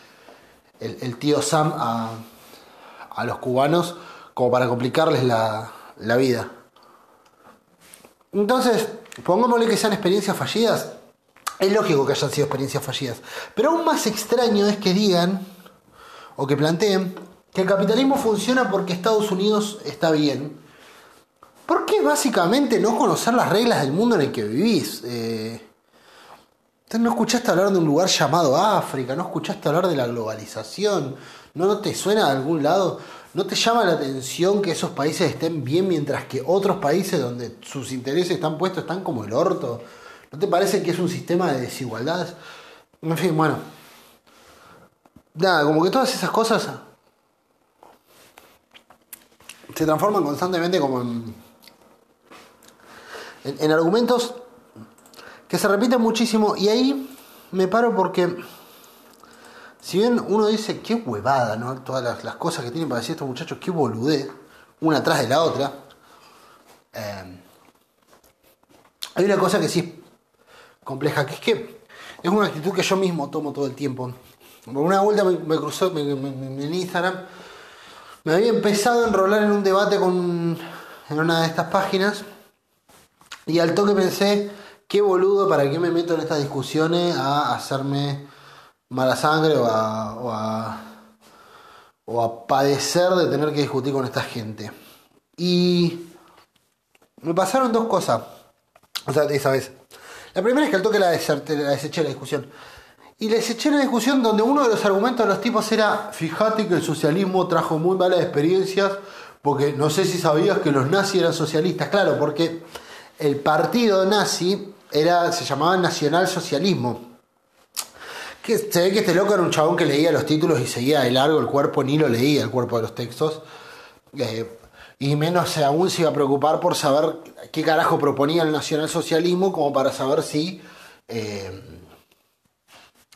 el, tío Sam a, a, los cubanos como para complicarles la, la vida. Entonces, pongámosle que sean experiencias fallidas, es lógico que hayan sido experiencias fallidas, pero aún más extraño es que digan o que planteen que el capitalismo funciona porque Estados Unidos está bien ¿Por qué básicamente no conocer las reglas del mundo en el que vivís? Eh, no escuchaste hablar de un lugar llamado África, no escuchaste hablar de la globalización, no, no te suena de algún lado, no te llama la atención que esos países estén bien mientras que otros países donde sus intereses están puestos están como el orto. ¿No te parece que es un sistema de desigualdades? En fin, bueno. Nada, como que todas esas cosas se transforman constantemente como en, en, argumentos que se repiten muchísimo y ahí me paro porque si bien uno dice qué huevada, ¿no? Todas las, cosas que tienen para decir estos muchachos, qué boludez, una atrás de la otra. Eh, hay una cosa que sí es compleja, que es que es una actitud que yo mismo tomo todo el tiempo. Por una vuelta me, cruzó en Instagram me había empezado a enrolar en un debate con, en una de estas páginas y al toque pensé, qué boludo, ¿para qué me meto en estas discusiones a hacerme mala sangre o a, o a, padecer de tener que discutir con esta gente? Y me pasaron dos cosas, o sea, esa vez. La primera es que al toque la, la deseché la discusión. Y les eché una discusión donde uno de los argumentos de los tipos era, fíjate que el socialismo trajo muy malas experiencias, porque no sé si sabías que los nazis eran socialistas, claro, porque el partido nazi era, se llamaba nacionalsocialismo. Que se ve que este loco era un chabón que leía los títulos y seguía de largo el cuerpo, ni lo leía el cuerpo de los textos. Eh, y menos aún se iba a preocupar por saber qué carajo proponía el nacionalsocialismo, como para saber si eh,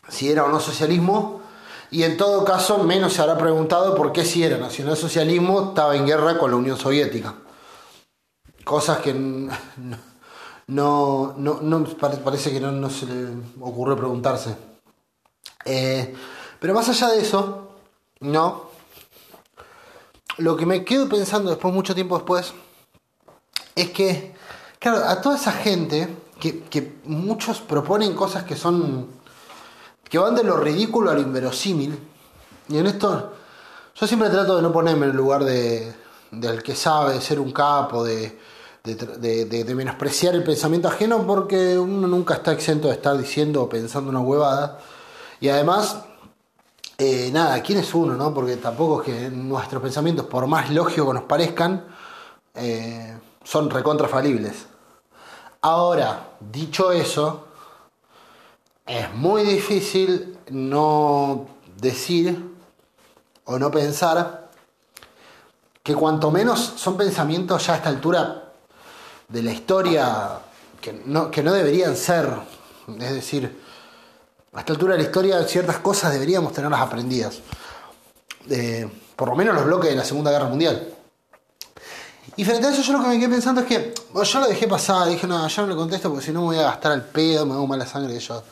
si era o no socialismo, y en todo caso menos se habrá preguntado por qué si era nacionalsocialismo estaba en guerra con la Unión Soviética. Cosas que no, no, parece que no, se le ocurrió preguntarse. Eh, pero más allá de eso, no. Lo que me quedo pensando después, mucho tiempo después, es que, claro, a toda esa gente, que, que muchos proponen cosas que son que van de lo ridículo a lo inverosímil. Y en esto yo siempre trato de no ponerme en el lugar de, del que sabe, de ser un capo, de, de, menospreciar el pensamiento ajeno, porque uno nunca está exento de estar diciendo o pensando una huevada. Y además, eh, nada, ¿quién es uno? No? Porque tampoco es que nuestros pensamientos, por más lógicos que nos parezcan, eh, son recontrafalibles. Ahora, dicho eso, es muy difícil no decir o no pensar que cuanto menos son pensamientos ya a esta altura de la historia que no, que no deberían ser. Es decir, a esta altura de la historia ciertas cosas deberíamos tenerlas aprendidas. por lo menos los bloques de la Segunda Guerra Mundial. Y frente a eso yo lo que me quedé pensando es que yo lo dejé pasar, dije, no, yo no le contesto porque si no me voy a gastar al pedo, me hago mala sangre de yo.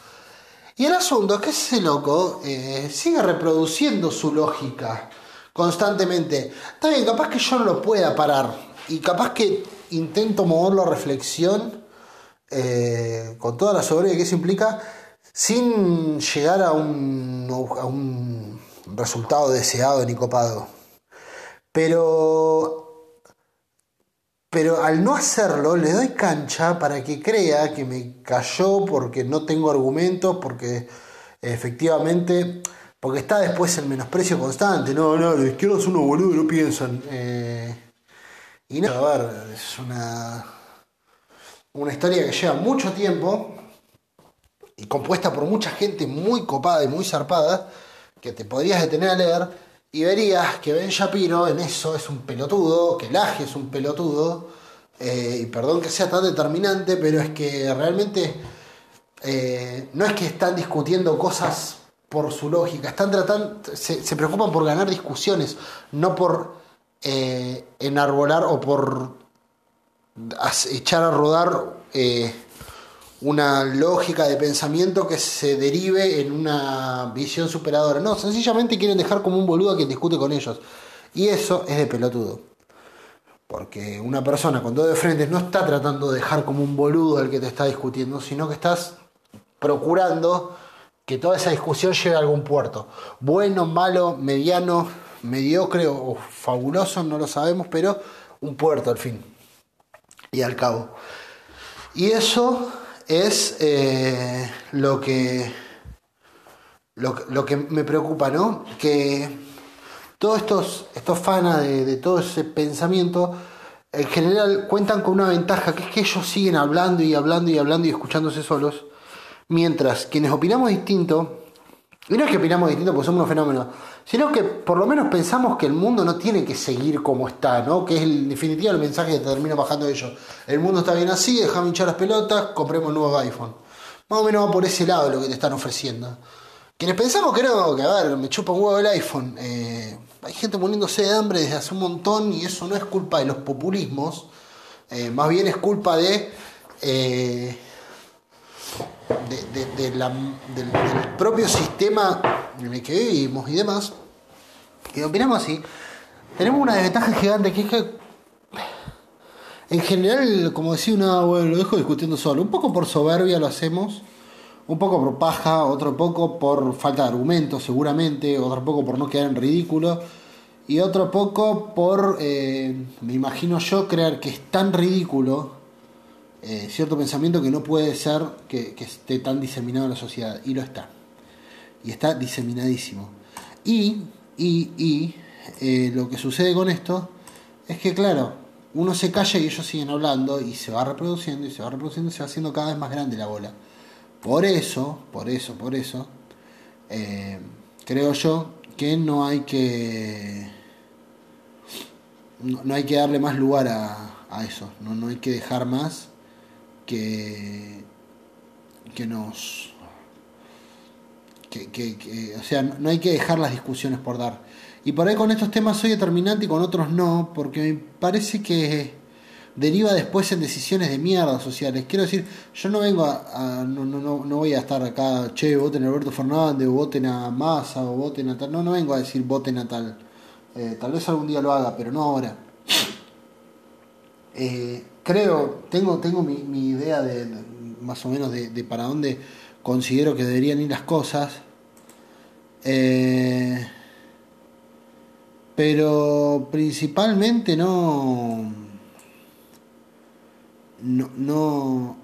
Y el asunto es que ese loco eh, sigue reproduciendo su lógica constantemente. Está bien, capaz que yo no lo pueda parar. Y capaz que intento moverlo a reflexión eh, con toda la sobriedad que eso implica, sin llegar a un, a un resultado deseado ni copado. Pero pero al no hacerlo le doy cancha para que crea que me cayó porque no tengo argumentos, porque efectivamente, porque está después el menosprecio constante, no, no, los izquierdos son unos boludos no piensan. Eh, y no, a ver, es una, una historia que lleva mucho tiempo y compuesta por mucha gente muy copada y muy zarpada, que te podrías detener a leer y verías que Ben Shapiro en eso es un pelotudo, que Laje es un pelotudo, eh, y perdón que sea tan determinante, pero es que realmente eh, no es que están discutiendo cosas por su lógica, están tratando, se, preocupan por ganar discusiones, no por eh, enarbolar o por echar a rodar una lógica de pensamiento que se derive en una visión superadora. No, sencillamente quieren dejar como un boludo a quien discute con ellos. Y eso es de pelotudo. Porque una persona con dos de frente no está tratando de dejar como un boludo al que te está discutiendo, sino que estás procurando que toda esa discusión llegue a algún puerto. Bueno, malo, mediano, mediocre o fabuloso, no lo sabemos, pero un puerto al fin y al cabo. Y eso es eh, lo que lo, que me preocupa, ¿no? Que todos estos, estos fanas de, todo ese pensamiento, en general cuentan con una ventaja, que es que ellos siguen hablando y hablando y hablando y escuchándose solos, mientras quienes opinamos distinto, y no es que opinamos distinto porque somos unos fenómenos, sino que por lo menos pensamos que el mundo no tiene que seguir como está, ¿no? Que es en definitiva el mensaje que termina bajando ellos. El mundo está bien así, dejame hinchar las pelotas, compremos nuevos iPhone. Más o menos va por ese lado lo que te están ofreciendo. Quienes pensamos que no, que a ver, me chupa un huevo el iPhone. Eh, hay gente muriéndose de hambre desde hace un montón y eso no es culpa de los populismos, eh, más bien es culpa de, eh, del, propio sistema en el que vivimos y demás. Y opinamos así. Tenemos una desventaja gigante que es que en general, como decía una, bueno, lo dejo discutiendo solo, un poco por soberbia lo hacemos un poco por paja, otro poco por falta de argumentos seguramente, otro poco por no quedar en ridículo y otro poco por, eh, me imagino yo, creer que es tan ridículo eh, cierto pensamiento que no puede ser que, esté tan diseminado en la sociedad y lo está. Y está diseminadísimo. Y, y, y eh, lo que sucede con esto es que, claro, uno se calla y ellos siguen hablando y se va reproduciendo y se va reproduciendo y se va haciendo cada vez más grande la bola. Por eso, por eso, por eso, eh, creo yo que no hay que no, hay que darle más lugar a, eso, no, no, hay que dejar más que, que nos que, que, o sea, no hay que dejar las discusiones por dar. Y por ahí con estos temas soy determinante y con otros no, porque me parece que deriva después en decisiones de mierda sociales. Quiero decir, yo no vengo a, no, no, no, voy a estar acá, che, voten a Alberto Fernández, o voten a Massa, o voten a tal. No, no vengo a decir voten a tal. Eh, tal vez algún día lo haga, pero no ahora. Eh, creo, tengo, tengo mi, idea de, más o menos de, para dónde considero que deberían ir las cosas. Eh, pero principalmente no no, no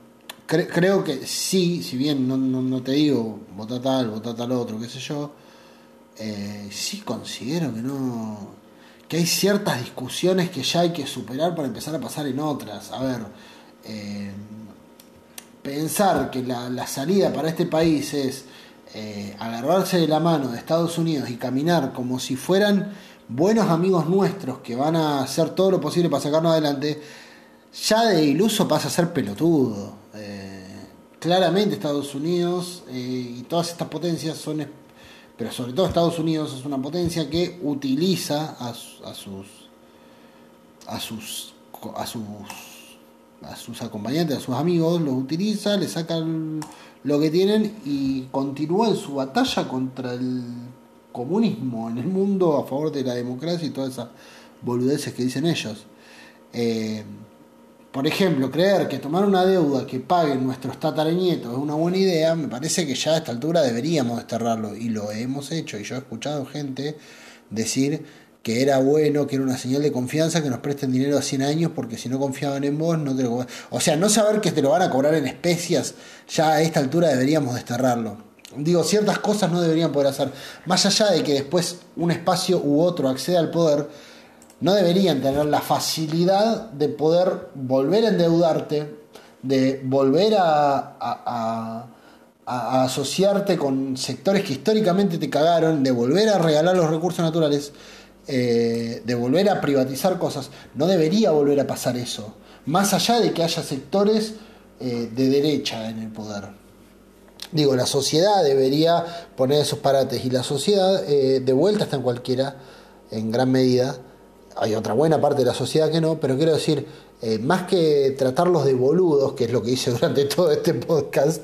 creo que sí, si bien no, no, te digo vota tal, vota tal otro, qué sé yo, eh, sí considero que no que hay ciertas discusiones que ya hay que superar para empezar a pasar en otras. A ver, eh, pensar que la, la, salida para este país es eh, agarrarse de la mano de Estados Unidos y caminar como si fueran buenos amigos nuestros que van a hacer todo lo posible para sacarnos adelante, ya de iluso pasa a ser pelotudo. Eh, claramente Estados Unidos y todas estas potencias son, pero sobre todo Estados Unidos es una potencia que utiliza a, sus a sus a sus a sus acompañantes, a sus amigos, los utiliza, le sacan lo que tienen y continúa en su batalla contra el comunismo en el mundo a favor de la democracia y todas esas boludeces que dicen ellos. Eh, por ejemplo, creer que tomar una deuda que paguen nuestros tataranietos es una buena idea, me parece que ya a esta altura deberíamos desterrarlo y lo hemos hecho. Y yo he escuchado gente decir que era bueno, que era una señal de confianza que nos presten dinero a 100 años porque si no confiaban en vos no te lo O sea, no saber que te lo van a cobrar en especias, ya a esta altura deberíamos desterrarlo. Digo, ciertas cosas no deberían poder hacer. Más allá de que después un espacio u otro acceda al poder, no deberían tener la facilidad de poder volver a endeudarte, de volver a, asociarte con sectores que históricamente te cagaron, de volver a regalar los recursos naturales, eh, de volver a privatizar cosas. No debería volver a pasar eso, más allá de que haya sectores eh, de derecha en el poder. Digo, la sociedad debería poner esos parates y la sociedad eh, de vuelta está en cualquiera, en gran medida, hay otra buena parte de la sociedad que no, pero quiero decir, eh, más que tratarlos de boludos, que es lo que hice durante todo este podcast,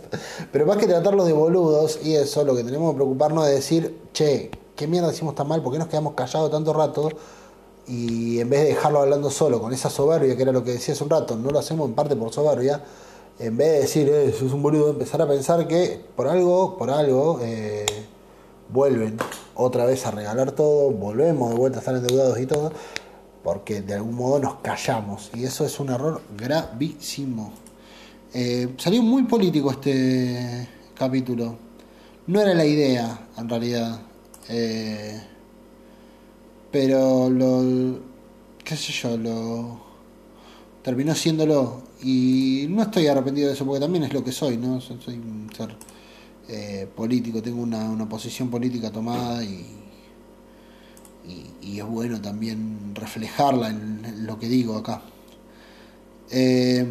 pero más que tratarlos de boludos, y eso, lo que tenemos que preocuparnos es decir, che, ¿qué mierda hicimos tan mal? ¿Por qué nos quedamos callados tanto rato? Y en vez de dejarlo hablando solo, con esa soberbia, que era lo que decía hace un rato, no lo hacemos en parte por soberbia, en vez de decir, eh, eso es un boludo, empezar a pensar que por algo, por algo, eh, vuelven otra vez a regalar todo, volvemos de vuelta a estar endeudados y todo, porque de algún modo nos callamos y eso es un error gravísimo. Eh, salió muy político este capítulo. No era la idea, en realidad. Eh, pero lo. qué sé yo, lo. terminó siéndolo. Y no estoy arrepentido de eso, porque también es lo que soy, ¿no? Soy un ser eh, político, tengo una, una, posición política tomada y, y, es bueno también reflejarla en, lo que digo acá. Eh,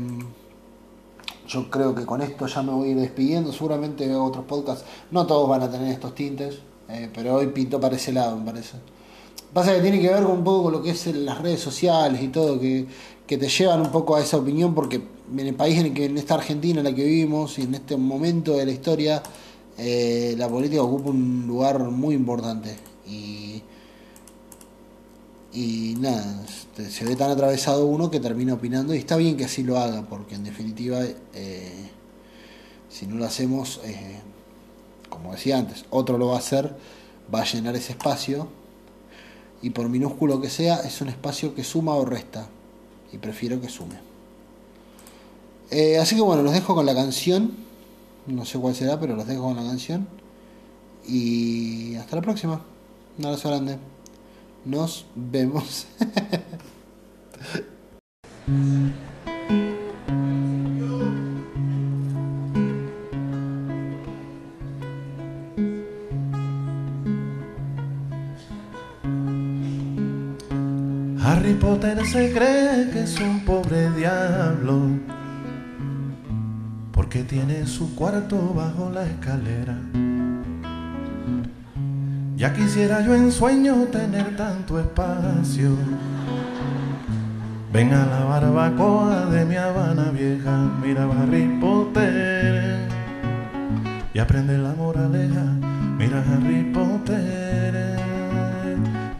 yo creo que con esto ya me voy a ir despidiendo, seguramente otros podcasts, no todos van a tener estos tintes, eh, pero hoy pinto para ese lado, me parece. Pasa que tiene que ver un poco con lo que es las redes sociales y todo, que, que te llevan un poco a esa opinión, porque en el país en el que en esta Argentina en la que vivimos y en este momento de la historia, eh, la política ocupa un lugar muy importante y, nada, este, se ve tan atravesado uno que termina opinando y está bien que así lo haga porque en definitiva eh, si no lo hacemos, eh, como decía antes, otro lo va a hacer, va a llenar ese espacio y por minúsculo que sea es un espacio que suma o resta y prefiero que sume. así que bueno, los dejo con la canción no sé cuál será, pero los dejo con la canción. Y hasta la próxima. Un abrazo grande. Nos vemos. Harry Potter se cree que es un pobre diablo porque tiene su cuarto bajo la escalera. Ya quisiera yo en sueño tener tanto espacio. Ven a la barbacoa de mi Habana vieja, mira Harry Potter y aprende la moraleja. Mira Harry Potter,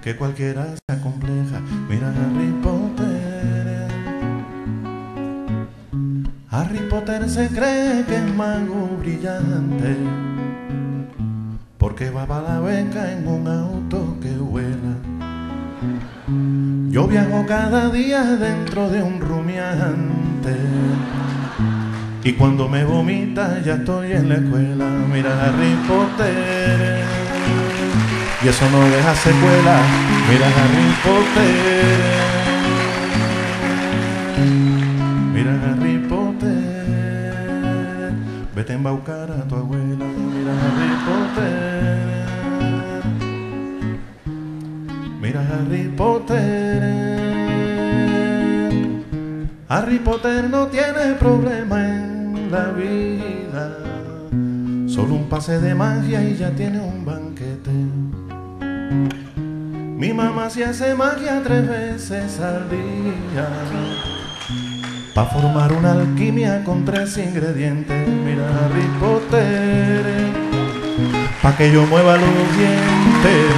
que cualquiera sea compleja. Mira Harry Se cree que es mago brillante, porque va para la beca en un auto que vuela. Yo viajo cada día dentro de un rumiante. Y cuando me vomita ya estoy en la escuela. Mira Harry Potter. Y eso no deja secuela. Mira Harry Potter. Vete a embaucar a tu abuela, mira Harry Potter. Mira Harry Potter. Harry Potter no tiene problema en la vida. Solo un pase de magia y ya tiene un banquete. Mi mamá se hace magia tres veces al día para formar una alquimia con tres ingredientes. Mira Harry Potter, pa' que yo mueva los dientes.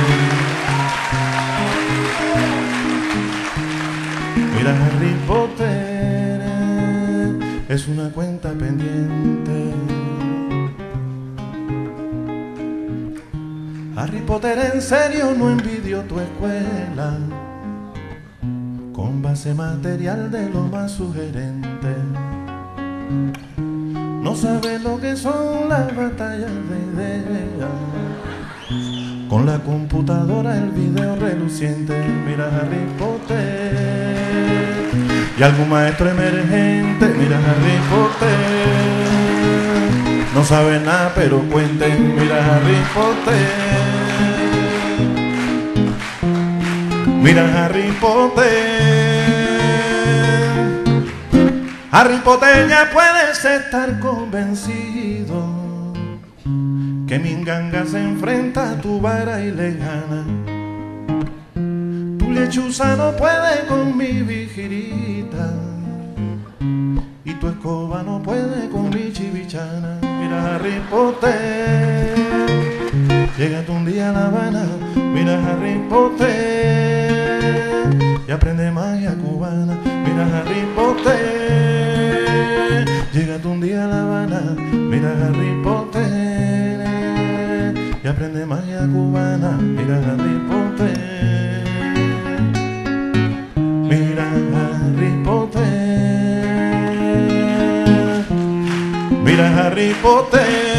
Mira Harry Potter, es una cuenta pendiente. Harry Potter en serio no envidio tu escuela base material de lo más sugerente. No sabe lo que son las batallas de ideas. Con la computadora el video reluciente, mira Harry Potter. Y algún maestro emergente, mira Harry Potter. No sabe nada, pero cuente, mira Harry Potter. Mira Harry Potter. Harry Potter ya puedes estar convencido que mi ganga se enfrenta a tu vara y le gana. Tu lechuza no puede con mi vigirita y tu escoba no puede con mi chivichana. Mira Harry Potter, llega un día a La Habana. Mira Harry Potter y aprende magia cubana. Mira Harry Potter, llega un día a La Habana. Mira Harry Potter y aprende magia cubana. Mira Harry Potter, mira Harry Potter. Harry Potter.